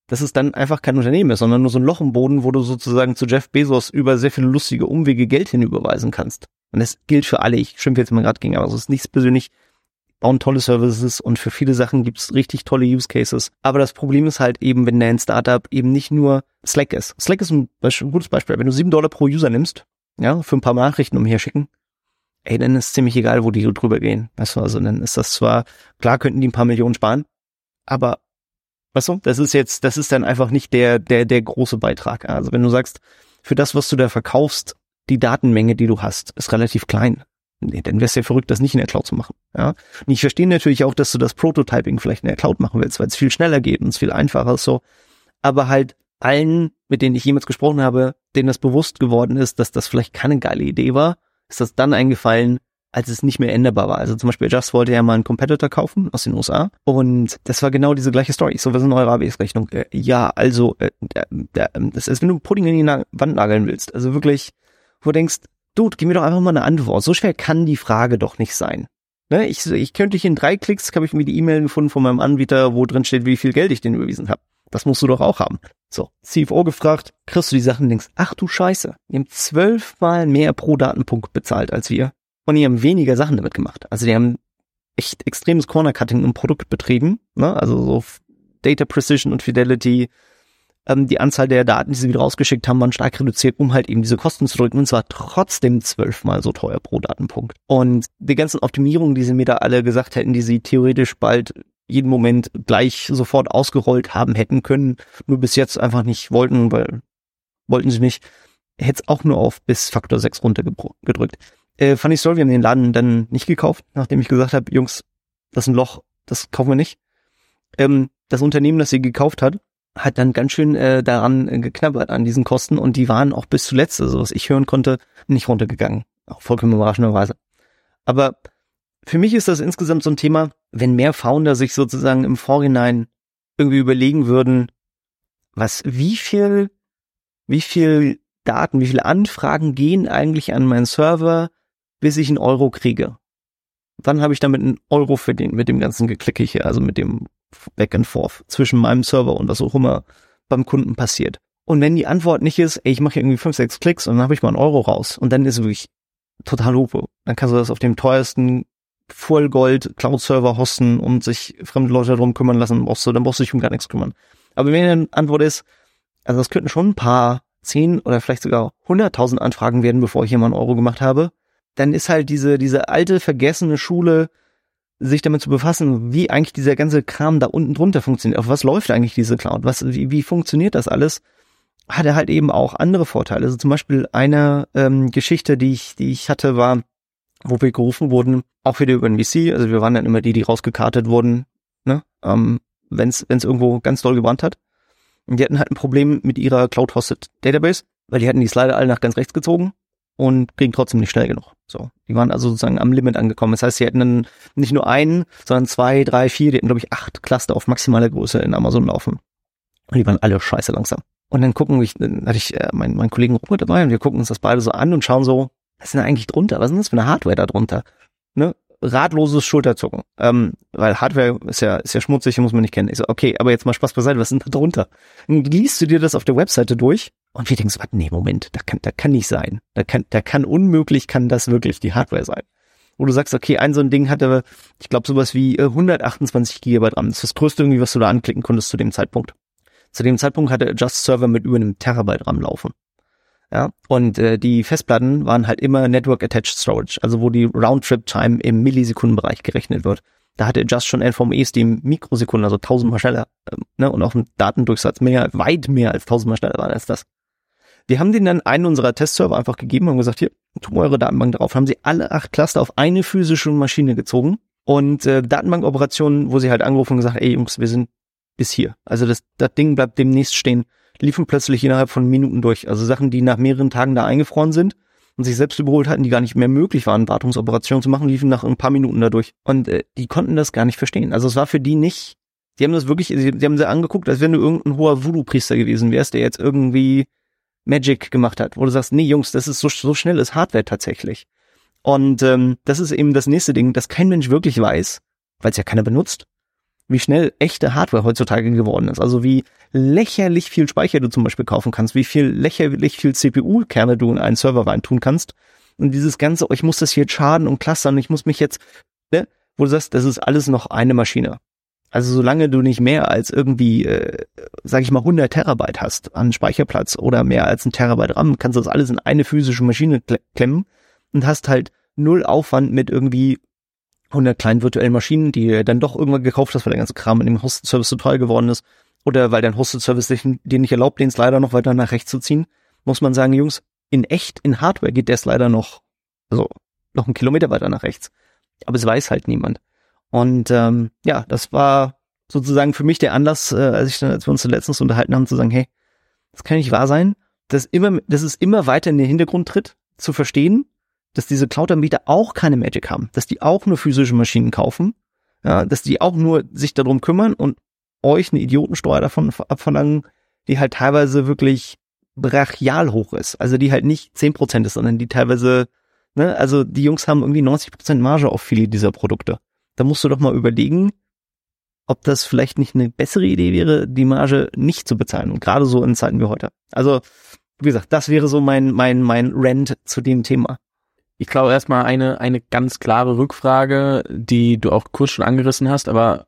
dass es dann einfach kein Unternehmen ist, sondern nur so ein Loch im Boden, wo du sozusagen zu Jeff Bezos über sehr viele lustige Umwege Geld hinüberweisen kannst. Und das gilt für alle. Ich schimpfe jetzt mal gerade gegen, aber es ist nichts persönlich. Bauen tolle Services und für viele Sachen gibt's richtig tolle Use Cases. Aber das Problem ist halt eben, wenn dein Startup eben nicht nur Slack ist. Slack ist ein, ein gutes Beispiel. Wenn du sieben Dollar pro User nimmst, ja, für ein paar Nachrichten umherschicken, ey, dann ist ziemlich egal, wo die drüber gehen. Weißt du, also dann ist das zwar, klar könnten die ein paar Millionen sparen, aber weißt du, das ist jetzt, das ist dann einfach nicht der, der, der große Beitrag. Also wenn du sagst, für das, was du da verkaufst, die Datenmenge, die du hast, ist relativ klein. Nee, dann wär's ja verrückt, das nicht in der Cloud zu machen. Ja? Und ich verstehe natürlich auch, dass du das Prototyping vielleicht in der Cloud machen willst, weil es viel schneller geht und es viel einfacher ist so. Aber halt allen, mit denen ich jemals gesprochen habe, denen das bewusst geworden ist, dass das vielleicht keine geile Idee war, ist das dann eingefallen, als es nicht mehr änderbar war. Also zum Beispiel Just wollte ja mal einen Competitor kaufen aus den USA und das war genau diese gleiche Story. So, was ist eine eure ABS-Rechnung? Äh, ja, also äh, äh, das ist, wenn du Pudding in die Wand nageln willst, also wirklich, wo du denkst, Dude, gib mir doch einfach mal eine Antwort. So schwer kann die Frage doch nicht sein. Ne? Ich, ich könnte dich in drei Klicks, habe ich mir die E-Mail gefunden von meinem Anbieter, wo drin steht, wie viel Geld ich den überwiesen habe. Das musst du doch auch haben. So, CFO gefragt, kriegst du die Sachen denkst, ach du Scheiße, die haben zwölfmal mehr pro Datenpunkt bezahlt als wir. Und die haben weniger Sachen damit gemacht. Also die haben echt extremes Corner-Cutting im Produkt betrieben. Ne? Also so Data Precision und Fidelity. Ähm, die Anzahl der Daten, die sie wieder rausgeschickt haben, waren stark reduziert, um halt eben diese Kosten zu drücken. Und zwar trotzdem zwölfmal so teuer pro Datenpunkt. Und die ganzen Optimierungen, die sie mir da alle gesagt hätten, die sie theoretisch bald jeden Moment gleich sofort ausgerollt haben hätten können, nur bis jetzt einfach nicht wollten, weil wollten sie nicht, hätte es auch nur auf bis Faktor 6 runtergedrückt. Äh, funny Story, wir haben den Laden dann nicht gekauft, nachdem ich gesagt habe, Jungs, das ist ein Loch, das kaufen wir nicht. Ähm, das Unternehmen, das sie gekauft hat, hat dann ganz schön äh, daran äh, geknabbert an diesen Kosten und die waren auch bis zuletzt, also was ich hören konnte, nicht runtergegangen. Auch vollkommen überraschenderweise. Aber für mich ist das insgesamt so ein Thema, wenn mehr Founder sich sozusagen im Vorhinein irgendwie überlegen würden, was, wie viel, wie viel Daten, wie viele Anfragen gehen eigentlich an meinen Server, bis ich einen Euro kriege. Dann habe ich damit einen Euro verdient mit dem ganzen Geklicke hier, also mit dem Back and Forth zwischen meinem Server und was auch immer beim Kunden passiert. Und wenn die Antwort nicht ist, ey, ich mache irgendwie fünf, sechs Klicks und dann habe ich mal einen Euro raus und dann ist wirklich total Hupe. Dann kannst du das auf dem teuersten Vollgold Cloud-Server hosten und sich fremde Leute darum kümmern lassen, brauchst du, dann brauchst du dich um gar nichts kümmern. Aber wenn eine Antwort ist, also das könnten schon ein paar zehn oder vielleicht sogar hunderttausend Anfragen werden, bevor ich hier mal einen Euro gemacht habe, dann ist halt diese, diese alte, vergessene Schule, sich damit zu befassen, wie eigentlich dieser ganze Kram da unten drunter funktioniert. Auf was läuft eigentlich diese Cloud? Was, wie, wie funktioniert das alles? Hat er halt eben auch andere Vorteile. Also zum Beispiel eine ähm, Geschichte, die ich, die ich hatte, war, wo wir gerufen wurden, auch wieder über den VC. Also wir waren dann immer die, die rausgekartet wurden, ne? ähm, wenn es irgendwo ganz doll gebrannt hat. Und die hatten halt ein Problem mit ihrer Cloud-Hosted Database, weil die hatten die Slider alle nach ganz rechts gezogen und ging trotzdem nicht schnell genug. So, die waren also sozusagen am Limit angekommen. Das heißt, sie hätten dann nicht nur einen, sondern zwei, drei, vier, die hatten glaube ich acht Cluster auf maximaler Größe in Amazon laufen. Und die waren alle scheiße langsam. Und dann gucken wir, dann hatte ich äh, meinen, meinen Kollegen Robert dabei und wir gucken uns das beide so an und schauen so, was ist denn eigentlich drunter? Was ist denn das für eine Hardware da drunter? Ne? Ratloses Schulterzucken. Ähm, weil Hardware ist ja, ist ja schmutzig, muss man nicht kennen. Ich so, okay, aber jetzt mal Spaß beiseite, was ist denn da drunter? Dann liest du dir das auf der Webseite durch und wir denken so, nee, Moment, da kann, da kann nicht sein. Da kann, da kann unmöglich, kann das wirklich die Hardware sein. Wo du sagst, okay, ein so ein Ding hatte, ich glaube, sowas wie 128 äh, Gigabyte RAM. Das ist das größte irgendwie, was du da anklicken konntest zu dem Zeitpunkt. Zu dem Zeitpunkt hatte Just Server mit über einem Terabyte RAM laufen. Ja, und äh, die Festplatten waren halt immer Network Attached Storage, also wo die Roundtrip Time im Millisekundenbereich gerechnet wird. Da hatte Just schon NVMEs, die im Mikrosekunden, also tausendmal schneller, äh, ne, und auch ein Datendurchsatz mehr, weit mehr als tausendmal schneller waren als das. Wir haben denen dann einen unserer Testserver einfach gegeben und gesagt, hier, tun eure Datenbank drauf. Haben sie alle acht Cluster auf eine physische Maschine gezogen und äh, Datenbankoperationen, wo sie halt angerufen und gesagt, ey Jungs, wir sind bis hier. Also das, das Ding bleibt demnächst stehen, liefen plötzlich innerhalb von Minuten durch. Also Sachen, die nach mehreren Tagen da eingefroren sind und sich selbst überholt hatten, die gar nicht mehr möglich waren, Wartungsoperationen zu machen, liefen nach ein paar Minuten dadurch. Und äh, die konnten das gar nicht verstehen. Also es war für die nicht, die haben das wirklich, sie, haben sie angeguckt, als wenn du irgendein hoher Voodoo-Priester gewesen wärst, der jetzt irgendwie Magic gemacht hat, wo du sagst, nee Jungs, das ist so, so schnell ist Hardware tatsächlich. Und ähm, das ist eben das nächste Ding, dass kein Mensch wirklich weiß, weil es ja keiner benutzt, wie schnell echte Hardware heutzutage geworden ist. Also wie lächerlich viel Speicher du zum Beispiel kaufen kannst, wie viel lächerlich viel CPU-Kerne du in einen Server reintun kannst. Und dieses ganze, oh, ich muss das hier schaden und clustern, ich muss mich jetzt, ne, wo du sagst, das ist alles noch eine Maschine. Also solange du nicht mehr als irgendwie, äh, sag ich mal, 100 Terabyte hast an Speicherplatz oder mehr als ein Terabyte RAM, kannst du das alles in eine physische Maschine klemmen und hast halt null Aufwand mit irgendwie 100 kleinen virtuellen Maschinen, die du dann doch irgendwann gekauft hast, weil der ganze Kram in dem Hosted-Service so teuer geworden ist oder weil dein Hosted-Service dir nicht erlaubt, den Slider noch weiter nach rechts zu ziehen, muss man sagen, Jungs, in echt, in Hardware geht der Slider noch, also noch einen Kilometer weiter nach rechts. Aber es weiß halt niemand. Und ähm, ja, das war sozusagen für mich der Anlass, äh, als ich dann, als wir uns letztens unterhalten haben, zu sagen, hey, das kann nicht wahr sein, dass immer, dass es immer weiter in den Hintergrund tritt, zu verstehen, dass diese Cloud-Anbieter auch keine Magic haben, dass die auch nur physische Maschinen kaufen, ja, dass die auch nur sich darum kümmern und euch eine Idiotensteuer davon abverlangen, die halt teilweise wirklich brachial hoch ist. Also die halt nicht zehn Prozent ist, sondern die teilweise, ne, also die Jungs haben irgendwie 90% Marge auf viele dieser Produkte da musst du doch mal überlegen, ob das vielleicht nicht eine bessere Idee wäre, die Marge nicht zu bezahlen. Und gerade so in Zeiten wie heute. Also, wie gesagt, das wäre so mein, mein, mein Rant zu dem Thema. Ich glaube erstmal eine, eine ganz klare Rückfrage, die du auch kurz schon angerissen hast, aber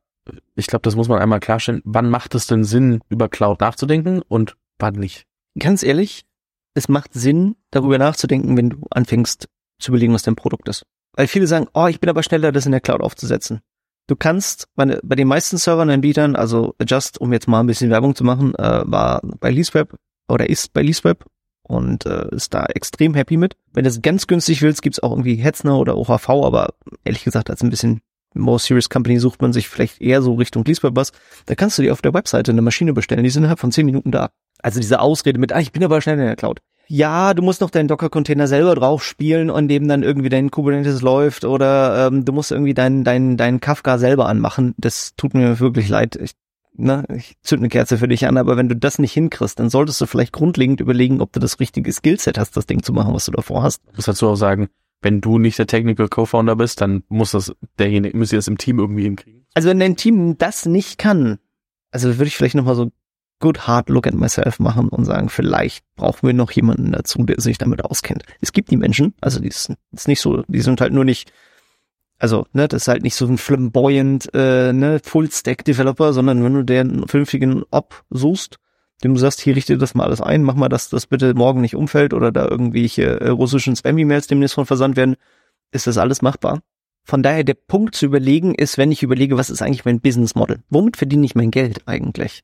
ich glaube, das muss man einmal klarstellen. Wann macht es denn Sinn, über Cloud nachzudenken und wann nicht? Ganz ehrlich, es macht Sinn, darüber nachzudenken, wenn du anfängst zu überlegen, was dein Produkt ist. Weil viele sagen, oh, ich bin aber schneller, das in der Cloud aufzusetzen. Du kannst bei, bei den meisten Servern Anbietern, also Just, um jetzt mal ein bisschen Werbung zu machen, äh, war bei LeaseWeb oder ist bei LeaseWeb und äh, ist da extrem happy mit. Wenn du es ganz günstig willst, gibt's auch irgendwie Hetzner oder OHV, aber ehrlich gesagt, als ein bisschen more serious Company sucht man sich vielleicht eher so Richtung LeaseWeb was. Da kannst du dir auf der Webseite eine Maschine bestellen, die sind innerhalb von zehn Minuten da. Also diese Ausrede mit, ah, ich bin aber schnell in der Cloud ja, du musst noch deinen Docker-Container selber drauf spielen, an dem dann irgendwie dein Kubernetes läuft oder ähm, du musst irgendwie dein, dein, dein Kafka selber anmachen. Das tut mir wirklich leid. Ich, ne, ich zünd eine Kerze für dich an, aber wenn du das nicht hinkriegst, dann solltest du vielleicht grundlegend überlegen, ob du das richtige Skillset hast, das Ding zu machen, was du davor hast. Ich muss dazu auch sagen, wenn du nicht der Technical Co-Founder bist, dann muss das derjenige, müsst ihr das im Team irgendwie hinkriegen. Also wenn dein Team das nicht kann, also würde ich vielleicht nochmal so good hard look at myself machen und sagen, vielleicht brauchen wir noch jemanden dazu, der sich damit auskennt. Es gibt die Menschen, also die ist, ist nicht so, die sind halt nur nicht, also, ne, das ist halt nicht so ein flamboyant, äh, ne, Full-Stack-Developer, sondern wenn du den vernünftigen Op suchst, dem du sagst, hier richte das mal alles ein, mach mal, dass das bitte morgen nicht umfällt oder da irgendwelche äh, russischen Spam-E-Mails demnächst von versandt werden, ist das alles machbar. Von daher der Punkt zu überlegen ist, wenn ich überlege, was ist eigentlich mein Business Model? Womit verdiene ich mein Geld eigentlich?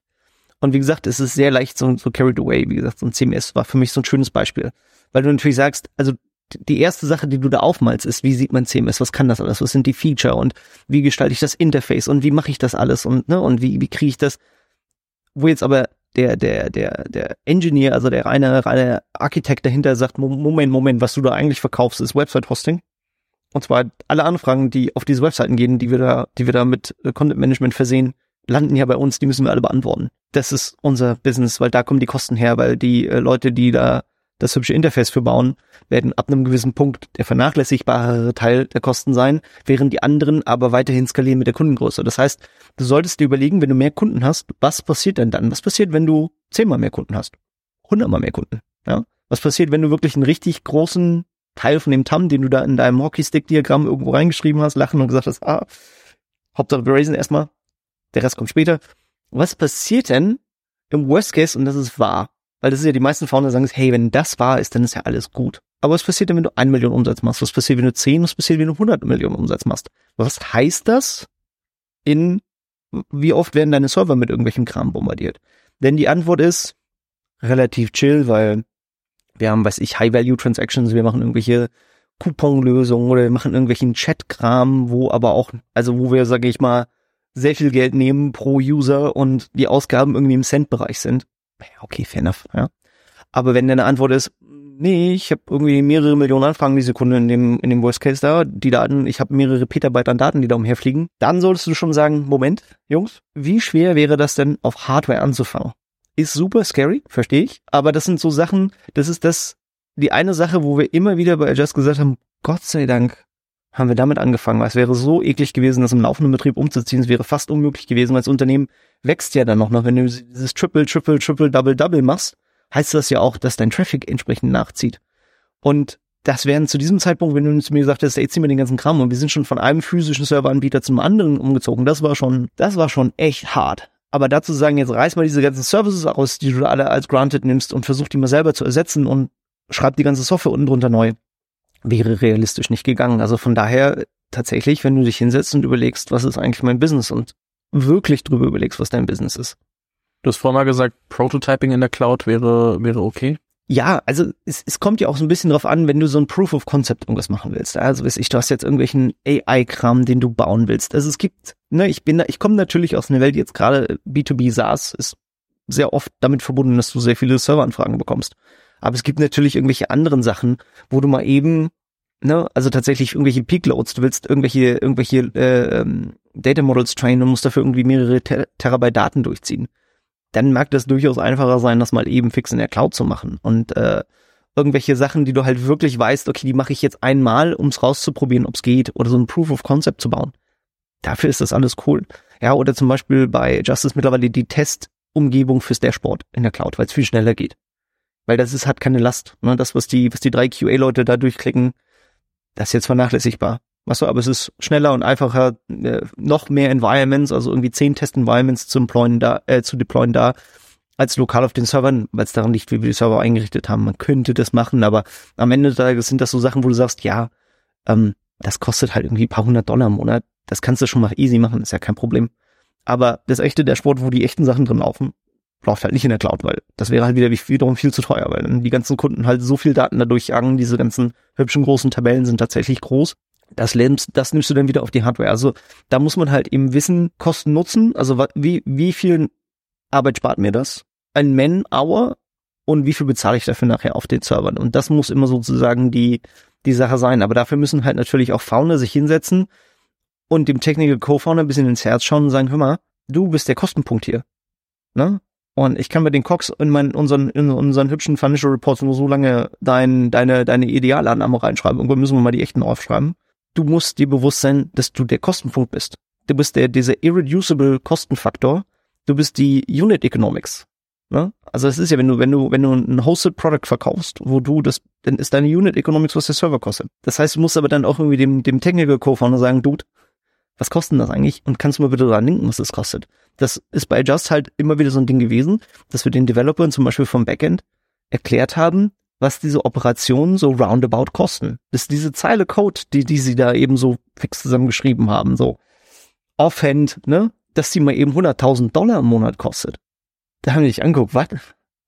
Und wie gesagt, es ist sehr leicht so, so carried away. Wie gesagt, so ein CMS war für mich so ein schönes Beispiel. Weil du natürlich sagst, also die erste Sache, die du da aufmalst, ist, wie sieht man CMS, was kann das alles, was sind die Feature und wie gestalte ich das Interface und wie mache ich das alles und ne und wie wie kriege ich das, wo jetzt aber der der der der Engineer, also der reine reine Architekt dahinter sagt, Moment Moment, was du da eigentlich verkaufst, ist Website Hosting und zwar alle Anfragen, die auf diese Webseiten gehen, die wir da die wir da mit äh, Content Management versehen, landen ja bei uns, die müssen wir alle beantworten. Das ist unser Business, weil da kommen die Kosten her, weil die äh, Leute, die da das hübsche Interface für bauen, werden ab einem gewissen Punkt der vernachlässigbare Teil der Kosten sein, während die anderen aber weiterhin skalieren mit der Kundengröße. Das heißt, du solltest dir überlegen, wenn du mehr Kunden hast, was passiert denn dann? Was passiert, wenn du zehnmal mehr Kunden hast? Hundertmal mehr Kunden? Ja? Was passiert, wenn du wirklich einen richtig großen Teil von dem TAM, den du da in deinem Hockeystick-Diagramm irgendwo reingeschrieben hast, lachen und gesagt hast, ah, Hauptsache wir raisen erstmal, der Rest kommt später. Was passiert denn im Worst Case, und das ist wahr, weil das ist ja die meisten Founder sagen, hey, wenn das wahr ist, dann ist ja alles gut. Aber was passiert denn, wenn du eine Million Umsatz machst? Was passiert, wenn du zehn? Was passiert, wenn du 100 Millionen Umsatz machst? Was heißt das in, wie oft werden deine Server mit irgendwelchem Kram bombardiert? Denn die Antwort ist relativ chill, weil wir haben, weiß ich, High-Value-Transactions, wir machen irgendwelche Couponlösungen oder wir machen irgendwelchen Chat-Kram, wo aber auch, also wo wir, sage ich mal, sehr viel Geld nehmen pro User und die Ausgaben irgendwie im Cent-Bereich sind. Okay, fair enough, ja. Aber wenn deine Antwort ist, nee, ich habe irgendwie mehrere Millionen Anfragen die Sekunde in dem, in dem Worst Case da, die Daten, ich habe mehrere Petabyte an Daten, die da umherfliegen, dann solltest du schon sagen, Moment, Jungs, wie schwer wäre das denn, auf Hardware anzufangen? Ist super scary, verstehe ich, aber das sind so Sachen, das ist das, die eine Sache, wo wir immer wieder bei Adjust gesagt haben, Gott sei Dank haben wir damit angefangen, weil es wäre so eklig gewesen, das im laufenden Betrieb umzuziehen. Es wäre fast unmöglich gewesen, weil das Unternehmen wächst ja dann noch. noch. Wenn du dieses Triple, Triple, Triple, Double, Double machst, heißt das ja auch, dass dein Traffic entsprechend nachzieht. Und das wären zu diesem Zeitpunkt, wenn du mir gesagt hättest, ey, zieh mir den ganzen Kram und wir sind schon von einem physischen Serveranbieter zum anderen umgezogen. Das war schon, das war schon echt hart. Aber dazu sagen, jetzt reiß mal diese ganzen Services aus, die du alle als granted nimmst und versuch die mal selber zu ersetzen und schreib die ganze Software unten drunter neu wäre realistisch nicht gegangen. Also von daher tatsächlich, wenn du dich hinsetzt und überlegst, was ist eigentlich mein Business und wirklich drüber überlegst, was dein Business ist. Du hast vorher mal gesagt, Prototyping in der Cloud wäre, wäre okay. Ja, also es, es kommt ja auch so ein bisschen drauf an, wenn du so ein Proof of Concept irgendwas machen willst. Also weiß ich, du hast jetzt irgendwelchen AI-Kram, den du bauen willst. Also es gibt, ne, ich bin da, ich komme natürlich aus einer Welt, jetzt gerade B2B SaaS ist sehr oft damit verbunden, dass du sehr viele Serveranfragen bekommst. Aber es gibt natürlich irgendwelche anderen Sachen, wo du mal eben, ne, also tatsächlich irgendwelche Peak Loads, du willst irgendwelche, irgendwelche äh, ähm, Data Models trainen und musst dafür irgendwie mehrere Ter Terabyte Daten durchziehen. Dann mag das durchaus einfacher sein, das mal eben fix in der Cloud zu machen. Und äh, irgendwelche Sachen, die du halt wirklich weißt, okay, die mache ich jetzt einmal, um es rauszuprobieren, ob es geht, oder so ein Proof of Concept zu bauen. Dafür ist das alles cool. Ja, oder zum Beispiel bei Justice mittlerweile die Testumgebung fürs Dashboard in der Cloud, weil es viel schneller geht. Weil das ist, hat keine Last. Ne? Das, was die, was die drei QA-Leute da durchklicken, das ist jetzt vernachlässigbar. Weißt du, aber es ist schneller und einfacher, äh, noch mehr Environments, also irgendwie zehn Test-Environments zu deployen da, äh, zu deployen da, als lokal auf den Servern, weil es daran liegt, wie wir die Server eingerichtet haben. Man könnte das machen, aber am Ende des Tages sind das so Sachen, wo du sagst, ja, ähm, das kostet halt irgendwie ein paar hundert Dollar im Monat. Das kannst du schon mal easy machen, ist ja kein Problem. Aber das echte Dashboard, wo die echten Sachen drin laufen, läuft halt nicht in der Cloud, weil das wäre halt wieder wiederum viel zu teuer, weil dann die ganzen Kunden halt so viel Daten dadurch jagen, diese ganzen hübschen großen Tabellen sind tatsächlich groß. Das, nimmst, das nimmst du dann wieder auf die Hardware. Also da muss man halt eben wissen, Kosten nutzen, also wie, wie viel Arbeit spart mir das? Ein Man-Hour und wie viel bezahle ich dafür nachher auf den Servern? Und das muss immer sozusagen die, die Sache sein. Aber dafür müssen halt natürlich auch Founder sich hinsetzen und dem Technical Co-Founder ein bisschen ins Herz schauen und sagen, hör mal, du bist der Kostenpunkt hier. Ne? Und ich kann mir den Cox in meinen, unseren, in unseren hübschen Financial Reports nur so lange dein, deine, deine Idealannahme reinschreiben. Irgendwo müssen wir mal die echten aufschreiben. Du musst dir bewusst sein, dass du der Kostenpunkt bist. Du bist der, dieser irreducible Kostenfaktor. Du bist die Unit Economics. Ne? Also es ist ja, wenn du, wenn du, wenn du ein Hosted Product verkaufst, wo du das, dann ist deine Unit Economics, was der Server kostet. Das heißt, du musst aber dann auch irgendwie dem, dem Technical Co-Founder sagen, Dude, was kostet das eigentlich? Und kannst du mal bitte daran denken, was das kostet? Das ist bei Just halt immer wieder so ein Ding gewesen, dass wir den Developern zum Beispiel vom Backend erklärt haben, was diese Operationen so roundabout kosten. Ist diese Zeile Code, die, die sie da eben so fix zusammengeschrieben haben, so offhand, ne, dass die mal eben 100.000 Dollar im Monat kostet. Da haben die dich angeguckt, was?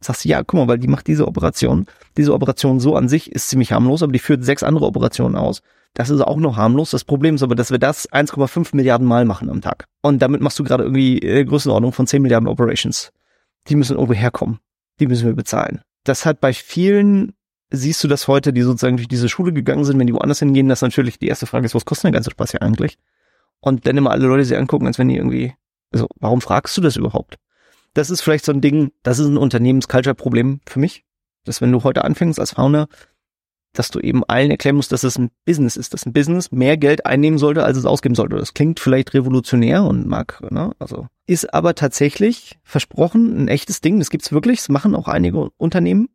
Sagst du, ja, guck mal, weil die macht diese Operation. Diese Operation so an sich ist ziemlich harmlos, aber die führt sechs andere Operationen aus. Das ist auch noch harmlos. Das Problem ist aber, dass wir das 1,5 Milliarden Mal machen am Tag. Und damit machst du gerade irgendwie äh, Größenordnung von 10 Milliarden Operations. Die müssen irgendwo herkommen. Die müssen wir bezahlen. Das hat bei vielen, siehst du das heute, die sozusagen durch diese Schule gegangen sind, wenn die woanders hingehen, das natürlich die erste Frage ist, was kostet der ganze Spaß hier eigentlich? Und dann immer alle Leute sie angucken, als wenn die irgendwie, also, warum fragst du das überhaupt? Das ist vielleicht so ein Ding, das ist ein Unternehmens-Culture-Problem für mich, dass wenn du heute anfängst als Founder, dass du eben allen erklären musst, dass es ein Business ist, dass ein Business mehr Geld einnehmen sollte, als es ausgeben sollte. Das klingt vielleicht revolutionär und mag, ne, also ist aber tatsächlich versprochen ein echtes Ding. Das gibt's wirklich. Das machen auch einige Unternehmen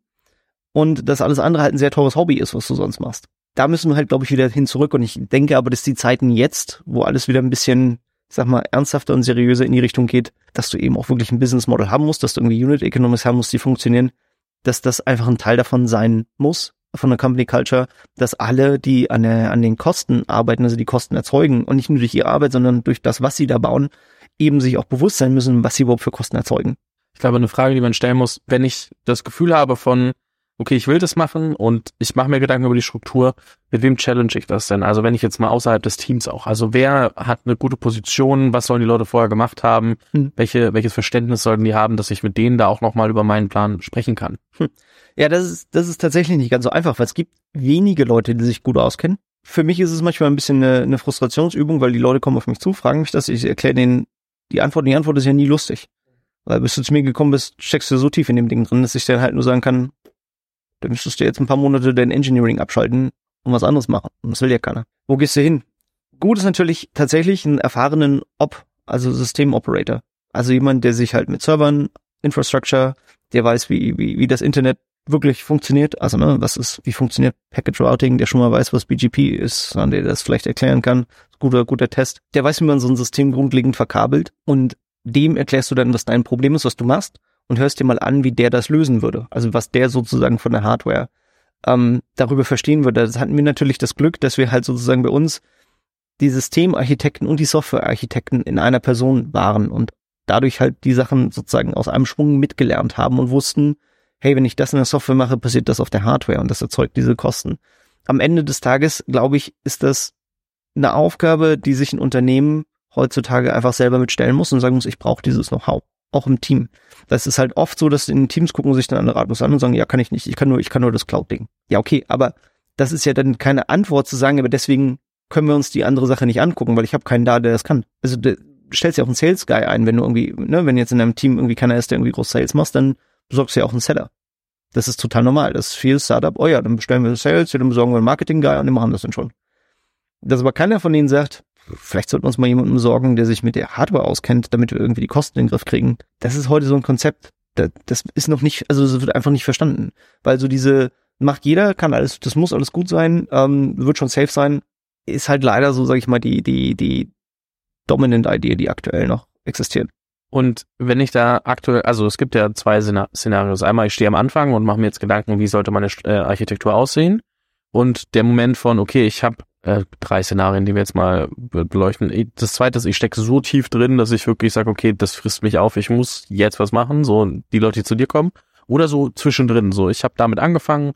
und dass alles andere halt ein sehr teures Hobby ist, was du sonst machst. Da müssen wir halt, glaube ich, wieder hin zurück. Und ich denke aber, dass die Zeiten jetzt, wo alles wieder ein bisschen sag mal, ernsthafter und seriöser in die Richtung geht, dass du eben auch wirklich ein Business Model haben musst, dass du irgendwie Unit Economics haben musst, die funktionieren, dass das einfach ein Teil davon sein muss, von der Company Culture, dass alle, die an, der, an den Kosten arbeiten, also die Kosten erzeugen und nicht nur durch ihre Arbeit, sondern durch das, was sie da bauen, eben sich auch bewusst sein müssen, was sie überhaupt für Kosten erzeugen. Ich glaube, eine Frage, die man stellen muss, wenn ich das Gefühl habe von, okay, ich will das machen und ich mache mir Gedanken über die Struktur, mit wem challenge ich das denn? Also wenn ich jetzt mal außerhalb des Teams auch, also wer hat eine gute Position, was sollen die Leute vorher gemacht haben, hm. welche, welches Verständnis sollten die haben, dass ich mit denen da auch nochmal über meinen Plan sprechen kann? Hm. Ja, das ist, das ist tatsächlich nicht ganz so einfach, weil es gibt wenige Leute, die sich gut auskennen. Für mich ist es manchmal ein bisschen eine, eine Frustrationsübung, weil die Leute kommen auf mich zu, fragen mich das, ich erkläre denen die Antwort, die Antwort ist ja nie lustig. Weil bis du zu mir gekommen bist, steckst du so tief in dem Ding drin, dass ich dann halt nur sagen kann, dann müsstest du jetzt ein paar Monate dein Engineering abschalten und was anderes machen. Und das will ja keiner. Wo gehst du hin? Gut ist natürlich tatsächlich einen erfahrenen Op, also Systemoperator. Also jemand, der sich halt mit Servern, Infrastructure, der weiß, wie, wie, wie das Internet wirklich funktioniert. Also, ne, was ist, wie funktioniert Package Routing, der schon mal weiß, was BGP ist, an der das vielleicht erklären kann. Guter, guter Test. Der weiß, wie man so ein System grundlegend verkabelt und dem erklärst du dann, was dein Problem ist, was du machst und hörst dir mal an, wie der das lösen würde. Also was der sozusagen von der Hardware ähm, darüber verstehen würde. Das hatten wir natürlich das Glück, dass wir halt sozusagen bei uns die Systemarchitekten und die Softwarearchitekten in einer Person waren und dadurch halt die Sachen sozusagen aus einem Schwung mitgelernt haben und wussten, hey, wenn ich das in der Software mache, passiert das auf der Hardware und das erzeugt diese Kosten. Am Ende des Tages, glaube ich, ist das eine Aufgabe, die sich ein Unternehmen heutzutage einfach selber mitstellen muss und sagen muss, ich brauche dieses Know-how auch im Team. Das ist halt oft so, dass in Teams gucken sich dann andere Ratlos an und sagen, ja, kann ich nicht, ich kann nur, ich kann nur das Cloud-Ding. Ja, okay, aber das ist ja dann keine Antwort zu sagen, aber deswegen können wir uns die andere Sache nicht angucken, weil ich habe keinen da, der das kann. Also du stellst ja auch einen Sales Guy ein, wenn du irgendwie, ne, wenn jetzt in deinem Team irgendwie keiner ist, der irgendwie groß Sales macht, dann besorgst du ja auch einen Seller. Das ist total normal. Das ist viel Startup. Oh ja, dann bestellen wir Sales, dann besorgen wir einen Marketing Guy und die machen das dann schon. Dass aber keiner von denen sagt, vielleicht sollten wir uns mal jemanden besorgen, der sich mit der Hardware auskennt, damit wir irgendwie die Kosten in den Griff kriegen. Das ist heute so ein Konzept, das ist noch nicht, also das wird einfach nicht verstanden. Weil so diese, macht jeder, kann alles, das muss alles gut sein, ähm, wird schon safe sein, ist halt leider so, sag ich mal, die, die, die dominant Idee, die aktuell noch existiert. Und wenn ich da aktuell, also es gibt ja zwei Szenarios. Einmal, ich stehe am Anfang und mache mir jetzt Gedanken, wie sollte meine äh, Architektur aussehen. Und der Moment von, okay, ich habe äh, drei Szenarien, die wir jetzt mal beleuchten. Das zweite ist, ich stecke so tief drin, dass ich wirklich sage, okay, das frisst mich auf, ich muss jetzt was machen, so die Leute, die zu dir kommen. Oder so zwischendrin, so ich habe damit angefangen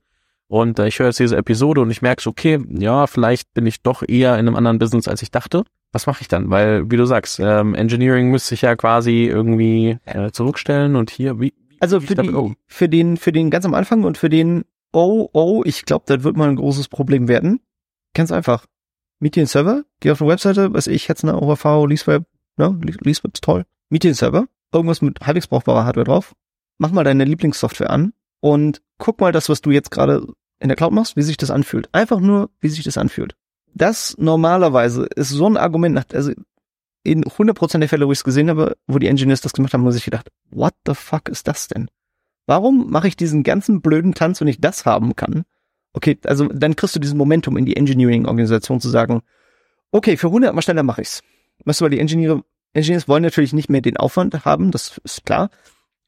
und äh, ich höre jetzt diese Episode und ich merke so, okay, ja, vielleicht bin ich doch eher in einem anderen Business, als ich dachte. Was mache ich dann? Weil, wie du sagst, ähm, Engineering müsste ich ja quasi irgendwie äh, zurückstellen und hier, wie, also für, die, oh. für den, für den ganz am Anfang und für den, oh, oh, ich glaube, das wird mal ein großes Problem werden. Ganz einfach. Miet dir einen Server, geh auf eine Webseite, was ich, jetzt eine OVV, Leaseweb, ne, Leaseweb ist toll. Miet dir einen Server, irgendwas mit halbwegs brauchbarer Hardware drauf, mach mal deine Lieblingssoftware an und guck mal das, was du jetzt gerade in der Cloud machst, wie sich das anfühlt. Einfach nur, wie sich das anfühlt. Das normalerweise ist so ein Argument, also in 100% der Fälle, wo ich es gesehen habe, wo die Engineers das gemacht haben, muss ich gedacht, what the fuck ist das denn? Warum mache ich diesen ganzen blöden Tanz, wenn ich das haben kann? Okay, also dann kriegst du diesen Momentum in die Engineering-Organisation zu sagen, okay, für 100 mal schneller mache ich's. Weißt du, weil die Ingenieure, Engineers wollen natürlich nicht mehr den Aufwand haben, das ist klar.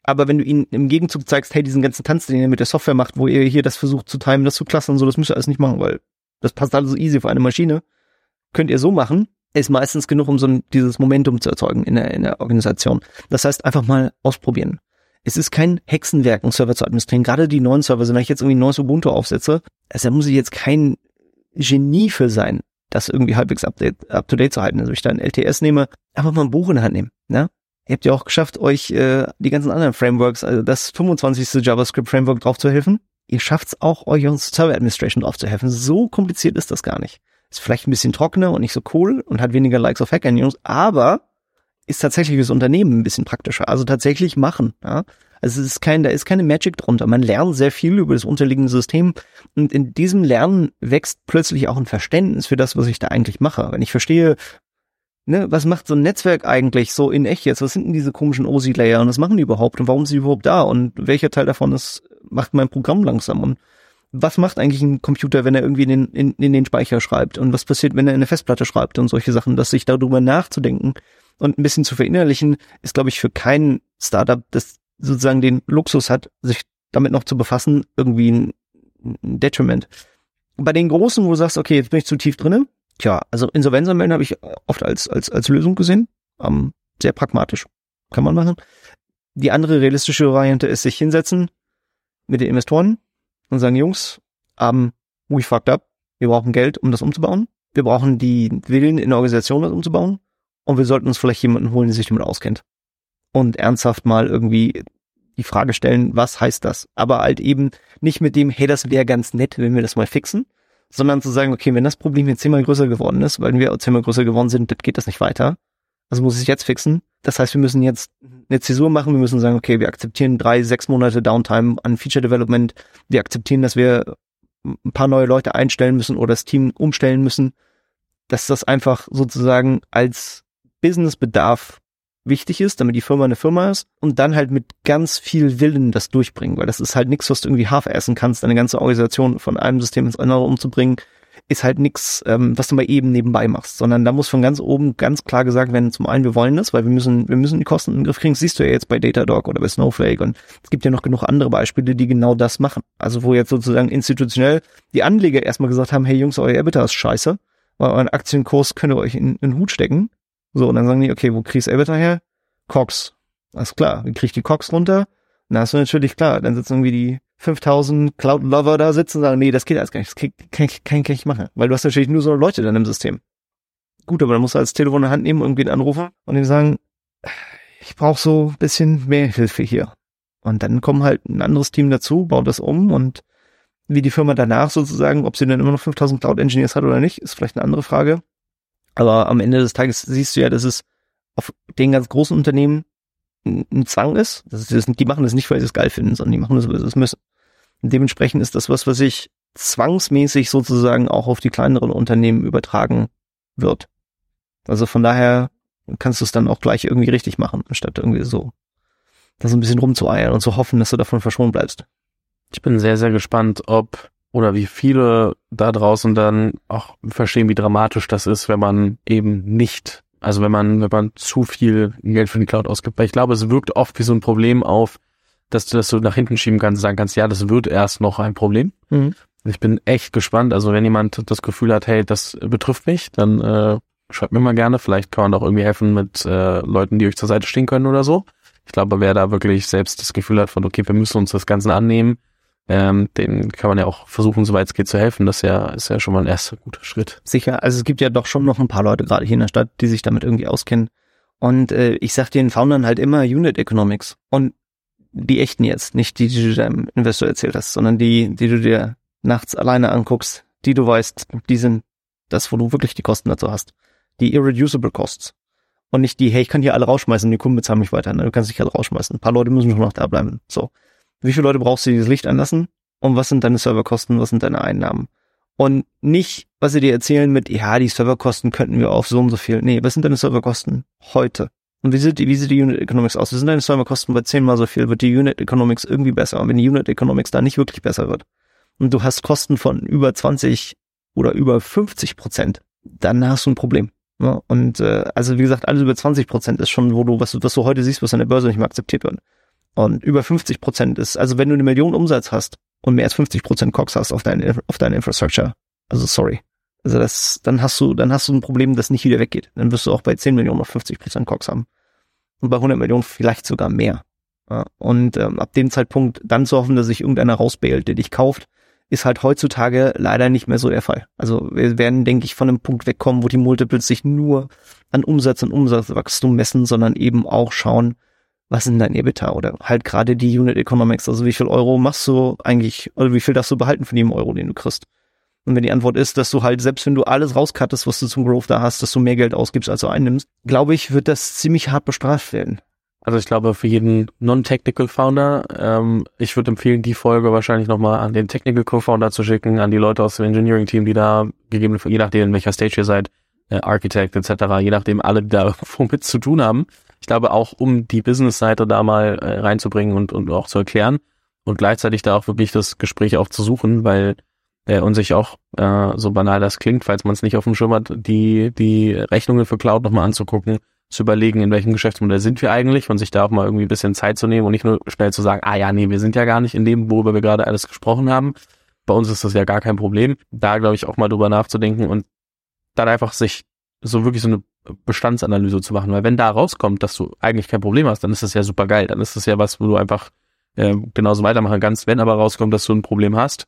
Aber wenn du ihnen im Gegenzug zeigst, hey, diesen ganzen Tanz, den ihr mit der Software macht, wo ihr hier das versucht zu timen, das zu klassen und so, das müsst ihr alles nicht machen, weil das passt alles so easy auf eine Maschine. Könnt ihr so machen, ist meistens genug, um so ein, dieses Momentum zu erzeugen in der, in der Organisation. Das heißt, einfach mal ausprobieren. Es ist kein Hexenwerk, einen Server zu administrieren. Gerade die neuen Server, wenn ich jetzt irgendwie ein neues Ubuntu aufsetze, also da muss ich jetzt kein Genie für sein, das irgendwie halbwegs up, up to date zu halten. Also ich da ein LTS nehme, einfach mal ein Buch in der Hand nehmen. Ne? Ihr habt ja auch geschafft, euch äh, die ganzen anderen Frameworks, also das 25. JavaScript-Framework drauf zu helfen. Ihr schafft es auch, euch uns Server Administration drauf zu helfen. So kompliziert ist das gar nicht. Ist vielleicht ein bisschen trockener und nicht so cool und hat weniger Likes auf Hacker News, aber ist tatsächlich fürs Unternehmen ein bisschen praktischer. Also tatsächlich machen. Ja? Also es ist kein, da ist keine Magic drunter. Man lernt sehr viel über das unterliegende System und in diesem Lernen wächst plötzlich auch ein Verständnis für das, was ich da eigentlich mache. Wenn ich verstehe, ne, was macht so ein Netzwerk eigentlich so in echt jetzt? Was sind denn diese komischen OSI-Layer und was machen die überhaupt und warum sind die überhaupt da und welcher Teil davon ist, macht mein Programm langsam und was macht eigentlich ein Computer, wenn er irgendwie in den, in, in den Speicher schreibt und was passiert, wenn er in eine Festplatte schreibt und solche Sachen, dass sich darüber nachzudenken und ein bisschen zu verinnerlichen, ist, glaube ich, für kein Startup, das sozusagen den Luxus hat, sich damit noch zu befassen, irgendwie ein, Detriment. Bei den Großen, wo du sagst, okay, jetzt bin ich zu tief drinne, Tja, also Insolvenz anmelden habe ich oft als, als, als Lösung gesehen. Ähm, sehr pragmatisch. Kann man machen. Die andere realistische Variante ist, sich hinsetzen mit den Investoren und sagen, Jungs, ähm, we fucked up. Wir brauchen Geld, um das umzubauen. Wir brauchen die Willen in der Organisation, das umzubauen. Und wir sollten uns vielleicht jemanden holen, der sich damit auskennt. Und ernsthaft mal irgendwie die Frage stellen, was heißt das? Aber halt eben nicht mit dem, hey, das wäre ganz nett, wenn wir das mal fixen, sondern zu sagen, okay, wenn das Problem jetzt zehnmal größer geworden ist, weil wir zehnmal größer geworden sind, das geht das nicht weiter. Also muss ich jetzt fixen. Das heißt, wir müssen jetzt eine Zäsur machen. Wir müssen sagen, okay, wir akzeptieren drei, sechs Monate Downtime an Feature Development. Wir akzeptieren, dass wir ein paar neue Leute einstellen müssen oder das Team umstellen müssen. Dass das einfach sozusagen als Businessbedarf wichtig ist, damit die Firma eine Firma ist und dann halt mit ganz viel Willen das durchbringen, weil das ist halt nichts, was du irgendwie half essen kannst, deine ganze Organisation von einem System ins andere umzubringen, ist halt nichts, ähm, was du mal eben nebenbei machst, sondern da muss von ganz oben ganz klar gesagt werden, zum einen, wir wollen das, weil wir müssen, wir müssen die Kosten in Griff kriegen, das siehst du ja jetzt bei Datadog oder bei Snowflake und es gibt ja noch genug andere Beispiele, die genau das machen. Also wo jetzt sozusagen institutionell die Anleger erstmal gesagt haben, hey Jungs, euer EBITDA ist scheiße, euren Aktienkurs könnt ihr euch in, in den Hut stecken so, und dann sagen die, okay, wo kriegst Avatar her? Cox. Alles klar. Wie krieg ich die Cox runter? Na, ist natürlich klar. Dann sitzen irgendwie die 5000 Cloud-Lover da sitzen und sagen, nee, das geht alles gar nicht. Das kann, kann, kann, kann ich machen. Weil du hast natürlich nur so Leute dann im System. Gut, aber dann musst du als Telefon in der Hand nehmen, irgendwie anrufen und denen sagen, ich brauche so ein bisschen mehr Hilfe hier. Und dann kommen halt ein anderes Team dazu, baut das um und wie die Firma danach sozusagen, ob sie dann immer noch 5000 Cloud Engineers hat oder nicht, ist vielleicht eine andere Frage. Aber am Ende des Tages siehst du ja, dass es auf den ganz großen Unternehmen ein Zwang ist. Das ist die machen das nicht, weil sie es geil finden, sondern die machen das, weil sie es müssen. Und dementsprechend ist das was, was sich zwangsmäßig sozusagen auch auf die kleineren Unternehmen übertragen wird. Also von daher kannst du es dann auch gleich irgendwie richtig machen, anstatt irgendwie so da so ein bisschen rumzueiern und zu hoffen, dass du davon verschont bleibst. Ich bin sehr, sehr gespannt, ob oder wie viele da draußen dann auch verstehen, wie dramatisch das ist, wenn man eben nicht, also wenn man, wenn man zu viel Geld für die Cloud ausgibt. Weil ich glaube, es wirkt oft wie so ein Problem auf, dass du das so nach hinten schieben kannst, sagen kannst, ja, das wird erst noch ein Problem. Mhm. Ich bin echt gespannt. Also wenn jemand das Gefühl hat, hey, das betrifft mich, dann äh, schreibt mir mal gerne. Vielleicht kann man auch irgendwie helfen mit äh, Leuten, die euch zur Seite stehen können oder so. Ich glaube, wer da wirklich selbst das Gefühl hat von, okay, wir müssen uns das Ganze annehmen, ähm, den kann man ja auch versuchen, soweit es geht, zu helfen. Das ist ja, ist ja schon mal ein erster guter Schritt. Sicher, also es gibt ja doch schon noch ein paar Leute gerade hier in der Stadt, die sich damit irgendwie auskennen. Und äh, ich sag den Foundern halt immer Unit Economics. Und die echten jetzt, nicht die, die du deinem Investor erzählt hast, sondern die, die du dir nachts alleine anguckst, die du weißt, die sind das, wo du wirklich die Kosten dazu hast. Die irreducible Costs. Und nicht die, hey, ich kann hier alle rausschmeißen, die Kunden bezahlen mich weiter. Ne? Du kannst dich alle rausschmeißen. Ein paar Leute müssen schon noch da bleiben. So. Wie viele Leute brauchst du, die das Licht anlassen? Und was sind deine Serverkosten? Was sind deine Einnahmen? Und nicht, was sie dir erzählen mit, ja, die Serverkosten könnten wir auf so und so viel. Nee, was sind deine Serverkosten heute? Und wie sieht, die, wie sieht die Unit Economics aus? Wir sind deine Serverkosten bei zehnmal so viel, wird die Unit Economics irgendwie besser. Und wenn die Unit Economics da nicht wirklich besser wird und du hast Kosten von über 20 oder über 50 Prozent, dann hast du ein Problem. Ja, und äh, also wie gesagt, alles über 20 Prozent ist schon, wo du, was, was du heute siehst, was an der Börse nicht mehr akzeptiert wird. Und über 50 Prozent ist, also wenn du eine Million Umsatz hast und mehr als 50 Prozent Cox hast auf deine, auf deine Infrastructure, also sorry. Also das, dann hast du, dann hast du ein Problem, das nicht wieder weggeht. Dann wirst du auch bei 10 Millionen noch 50 Prozent Cox haben. Und bei 100 Millionen vielleicht sogar mehr. Und ähm, ab dem Zeitpunkt dann zu hoffen, dass sich irgendeiner rausbailt, der dich kauft, ist halt heutzutage leider nicht mehr so der Fall. Also wir werden, denke ich, von einem Punkt wegkommen, wo die Multiples sich nur an Umsatz und Umsatzwachstum messen, sondern eben auch schauen, was sind dein EBITDA oder halt gerade die Unit Economics, also wie viel Euro machst du eigentlich, oder wie viel darfst du behalten von jedem Euro, den du kriegst. Und wenn die Antwort ist, dass du halt, selbst wenn du alles rauskattest, was du zum Growth da hast, dass du mehr Geld ausgibst, als du einnimmst, glaube ich, wird das ziemlich hart bestraft werden. Also ich glaube, für jeden Non-Technical Founder, ähm, ich würde empfehlen, die Folge wahrscheinlich nochmal an den Technical Co-Founder zu schicken, an die Leute aus dem Engineering-Team, die da gegeben, je nachdem, in welcher Stage ihr seid, äh, Architect etc., je nachdem alle, die da womit zu tun haben. Ich glaube auch, um die Business-Seite da mal äh, reinzubringen und, und auch zu erklären und gleichzeitig da auch wirklich das Gespräch auch zu suchen, weil äh, und sich auch, äh, so banal das klingt, falls man es nicht auf dem Schirm hat, die, die Rechnungen für Cloud nochmal anzugucken, zu überlegen, in welchem Geschäftsmodell sind wir eigentlich und sich da auch mal irgendwie ein bisschen Zeit zu nehmen und nicht nur schnell zu sagen, ah ja, nee, wir sind ja gar nicht in dem, worüber wir gerade alles gesprochen haben. Bei uns ist das ja gar kein Problem. Da glaube ich auch mal drüber nachzudenken und dann einfach sich so wirklich so eine Bestandsanalyse zu machen. Weil wenn da rauskommt, dass du eigentlich kein Problem hast, dann ist das ja super geil. Dann ist das ja was, wo du einfach äh, genauso weitermachen kannst. Wenn aber rauskommt, dass du ein Problem hast,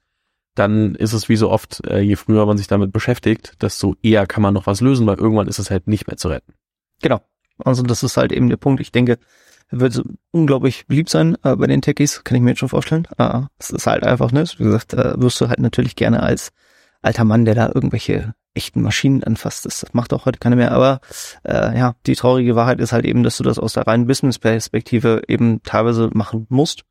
dann ist es wie so oft, äh, je früher man sich damit beschäftigt, desto eher kann man noch was lösen, weil irgendwann ist es halt nicht mehr zu retten. Genau. Also das ist halt eben der Punkt. Ich denke, wird unglaublich beliebt sein äh, bei den Techies, kann ich mir jetzt schon vorstellen. Äh, es ist halt einfach, ne? Wie gesagt, da wirst du halt natürlich gerne als alter Mann, der da irgendwelche echten Maschinen anfasst. Das macht auch heute keiner mehr. Aber äh, ja, die traurige Wahrheit ist halt eben, dass du das aus der reinen Business-Perspektive eben teilweise machen musst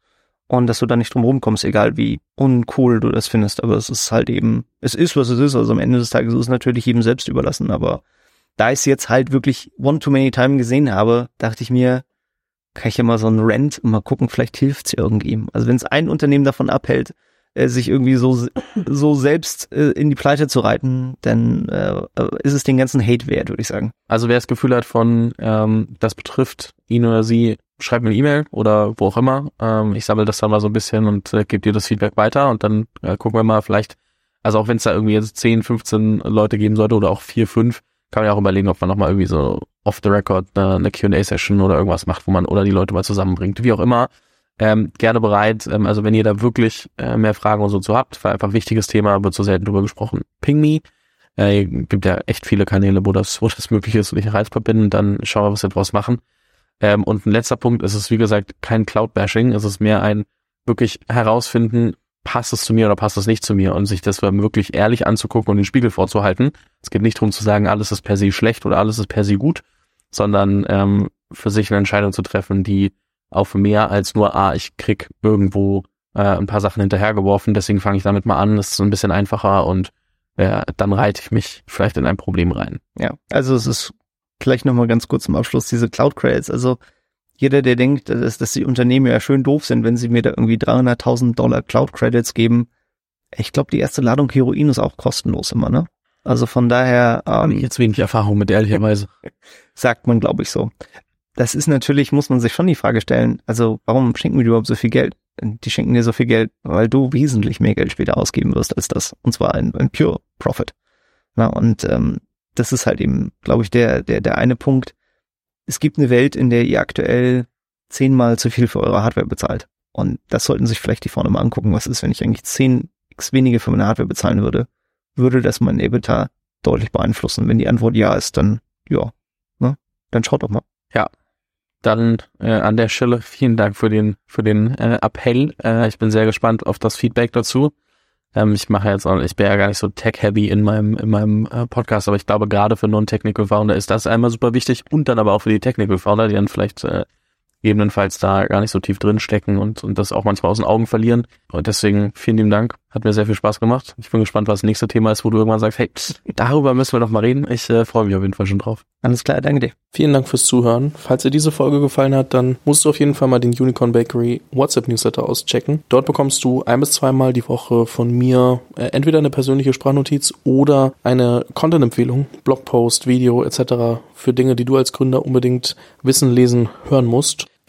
und dass du da nicht drum rumkommst, egal wie uncool du das findest. Aber es ist halt eben, es ist, was es ist. Also am Ende des Tages ist es natürlich jedem selbst überlassen, aber da ich es jetzt halt wirklich one too many time gesehen habe, dachte ich mir, kann ich ja mal so einen Rent und mal gucken, vielleicht hilft's irgendjemandem. Also wenn es ein Unternehmen davon abhält, äh, sich irgendwie so so selbst äh, in die Pleite zu reiten, dann äh, ist es den ganzen Hate wert, würde ich sagen. Also wer das Gefühl hat von, ähm, das betrifft ihn oder sie, schreibt mir eine E-Mail oder wo auch immer. Ähm, ich sammle das dann mal so ein bisschen und äh, gebe dir das Feedback weiter und dann äh, gucken wir mal vielleicht, also auch wenn es da irgendwie jetzt 10, 15 Leute geben sollte oder auch 4, 5, kann man ja auch überlegen, ob man nochmal irgendwie so off the record eine, eine Q&A-Session oder irgendwas macht, wo man oder die Leute mal zusammenbringt. Wie auch immer, ähm, gerne bereit. Ähm, also wenn ihr da wirklich äh, mehr Fragen und so zu habt, war einfach wichtiges Thema, wird so selten drüber gesprochen. Ping me. Äh, gibt ja echt viele Kanäle, wo das, wo das möglich ist und ich erreichbar bin. Dann schauen wir, was wir draus machen. Ähm, und ein letzter Punkt, es ist wie gesagt kein Cloud-Bashing, es ist mehr ein wirklich herausfinden, passt es zu mir oder passt es nicht zu mir und sich das wirklich ehrlich anzugucken und den Spiegel vorzuhalten. Es geht nicht darum zu sagen, alles ist per se schlecht oder alles ist per se gut, sondern ähm, für sich eine Entscheidung zu treffen, die auf mehr als nur, ah, ich krieg irgendwo äh, ein paar Sachen hinterhergeworfen, deswegen fange ich damit mal an, das ist so ein bisschen einfacher und äh, dann reite ich mich vielleicht in ein Problem rein. Ja, also es ist vielleicht nochmal ganz kurz zum Abschluss, diese Cloud Credits, also jeder, der denkt, dass, dass die Unternehmen ja schön doof sind, wenn sie mir da irgendwie 300.000 Dollar Cloud Credits geben. Ich glaube, die erste Ladung Heroin ist auch kostenlos immer, ne? Also von daher. Ähm, Habe ich jetzt wenig Erfahrung mit, ehrlicherweise. sagt man, glaube ich, so. Das ist natürlich, muss man sich schon die Frage stellen, also warum schenken wir dir überhaupt so viel Geld? Die schenken dir so viel Geld, weil du wesentlich mehr Geld später ausgeben wirst als das. Und zwar ein, ein Pure Profit. Na, und ähm, das ist halt eben, glaube ich, der, der, der eine Punkt, es gibt eine Welt, in der ihr aktuell zehnmal zu viel für eure Hardware bezahlt. Und das sollten sich vielleicht die vorne mal angucken. Was ist, wenn ich eigentlich zehn x weniger für meine Hardware bezahlen würde? Würde das mein EBITDA deutlich beeinflussen? Wenn die Antwort ja ist, dann ja, ne? Dann schaut doch mal. Ja. Dann äh, an der Stelle vielen Dank für den für den äh, Appell. Äh, ich bin sehr gespannt auf das Feedback dazu. Ähm, ich mache jetzt auch, ich bin ja gar nicht so tech-heavy in meinem, in meinem äh, Podcast, aber ich glaube, gerade für Non-Technical Founder ist das einmal super wichtig und dann aber auch für die Technical Founder, die dann vielleicht äh, gegebenenfalls da gar nicht so tief drin stecken und, und das auch manchmal aus den Augen verlieren. Und deswegen vielen lieben Dank. Hat mir sehr viel Spaß gemacht. Ich bin gespannt, was das nächste Thema ist, wo du irgendwann sagst, hey, darüber müssen wir noch mal reden. Ich äh, freue mich auf jeden Fall schon drauf. Alles klar, danke dir. Vielen Dank fürs Zuhören. Falls dir diese Folge gefallen hat, dann musst du auf jeden Fall mal den Unicorn Bakery WhatsApp Newsletter auschecken. Dort bekommst du ein bis zweimal die Woche von mir äh, entweder eine persönliche Sprachnotiz oder eine Content-Empfehlung, Blogpost, Video etc. für Dinge, die du als Gründer unbedingt wissen, lesen, hören musst.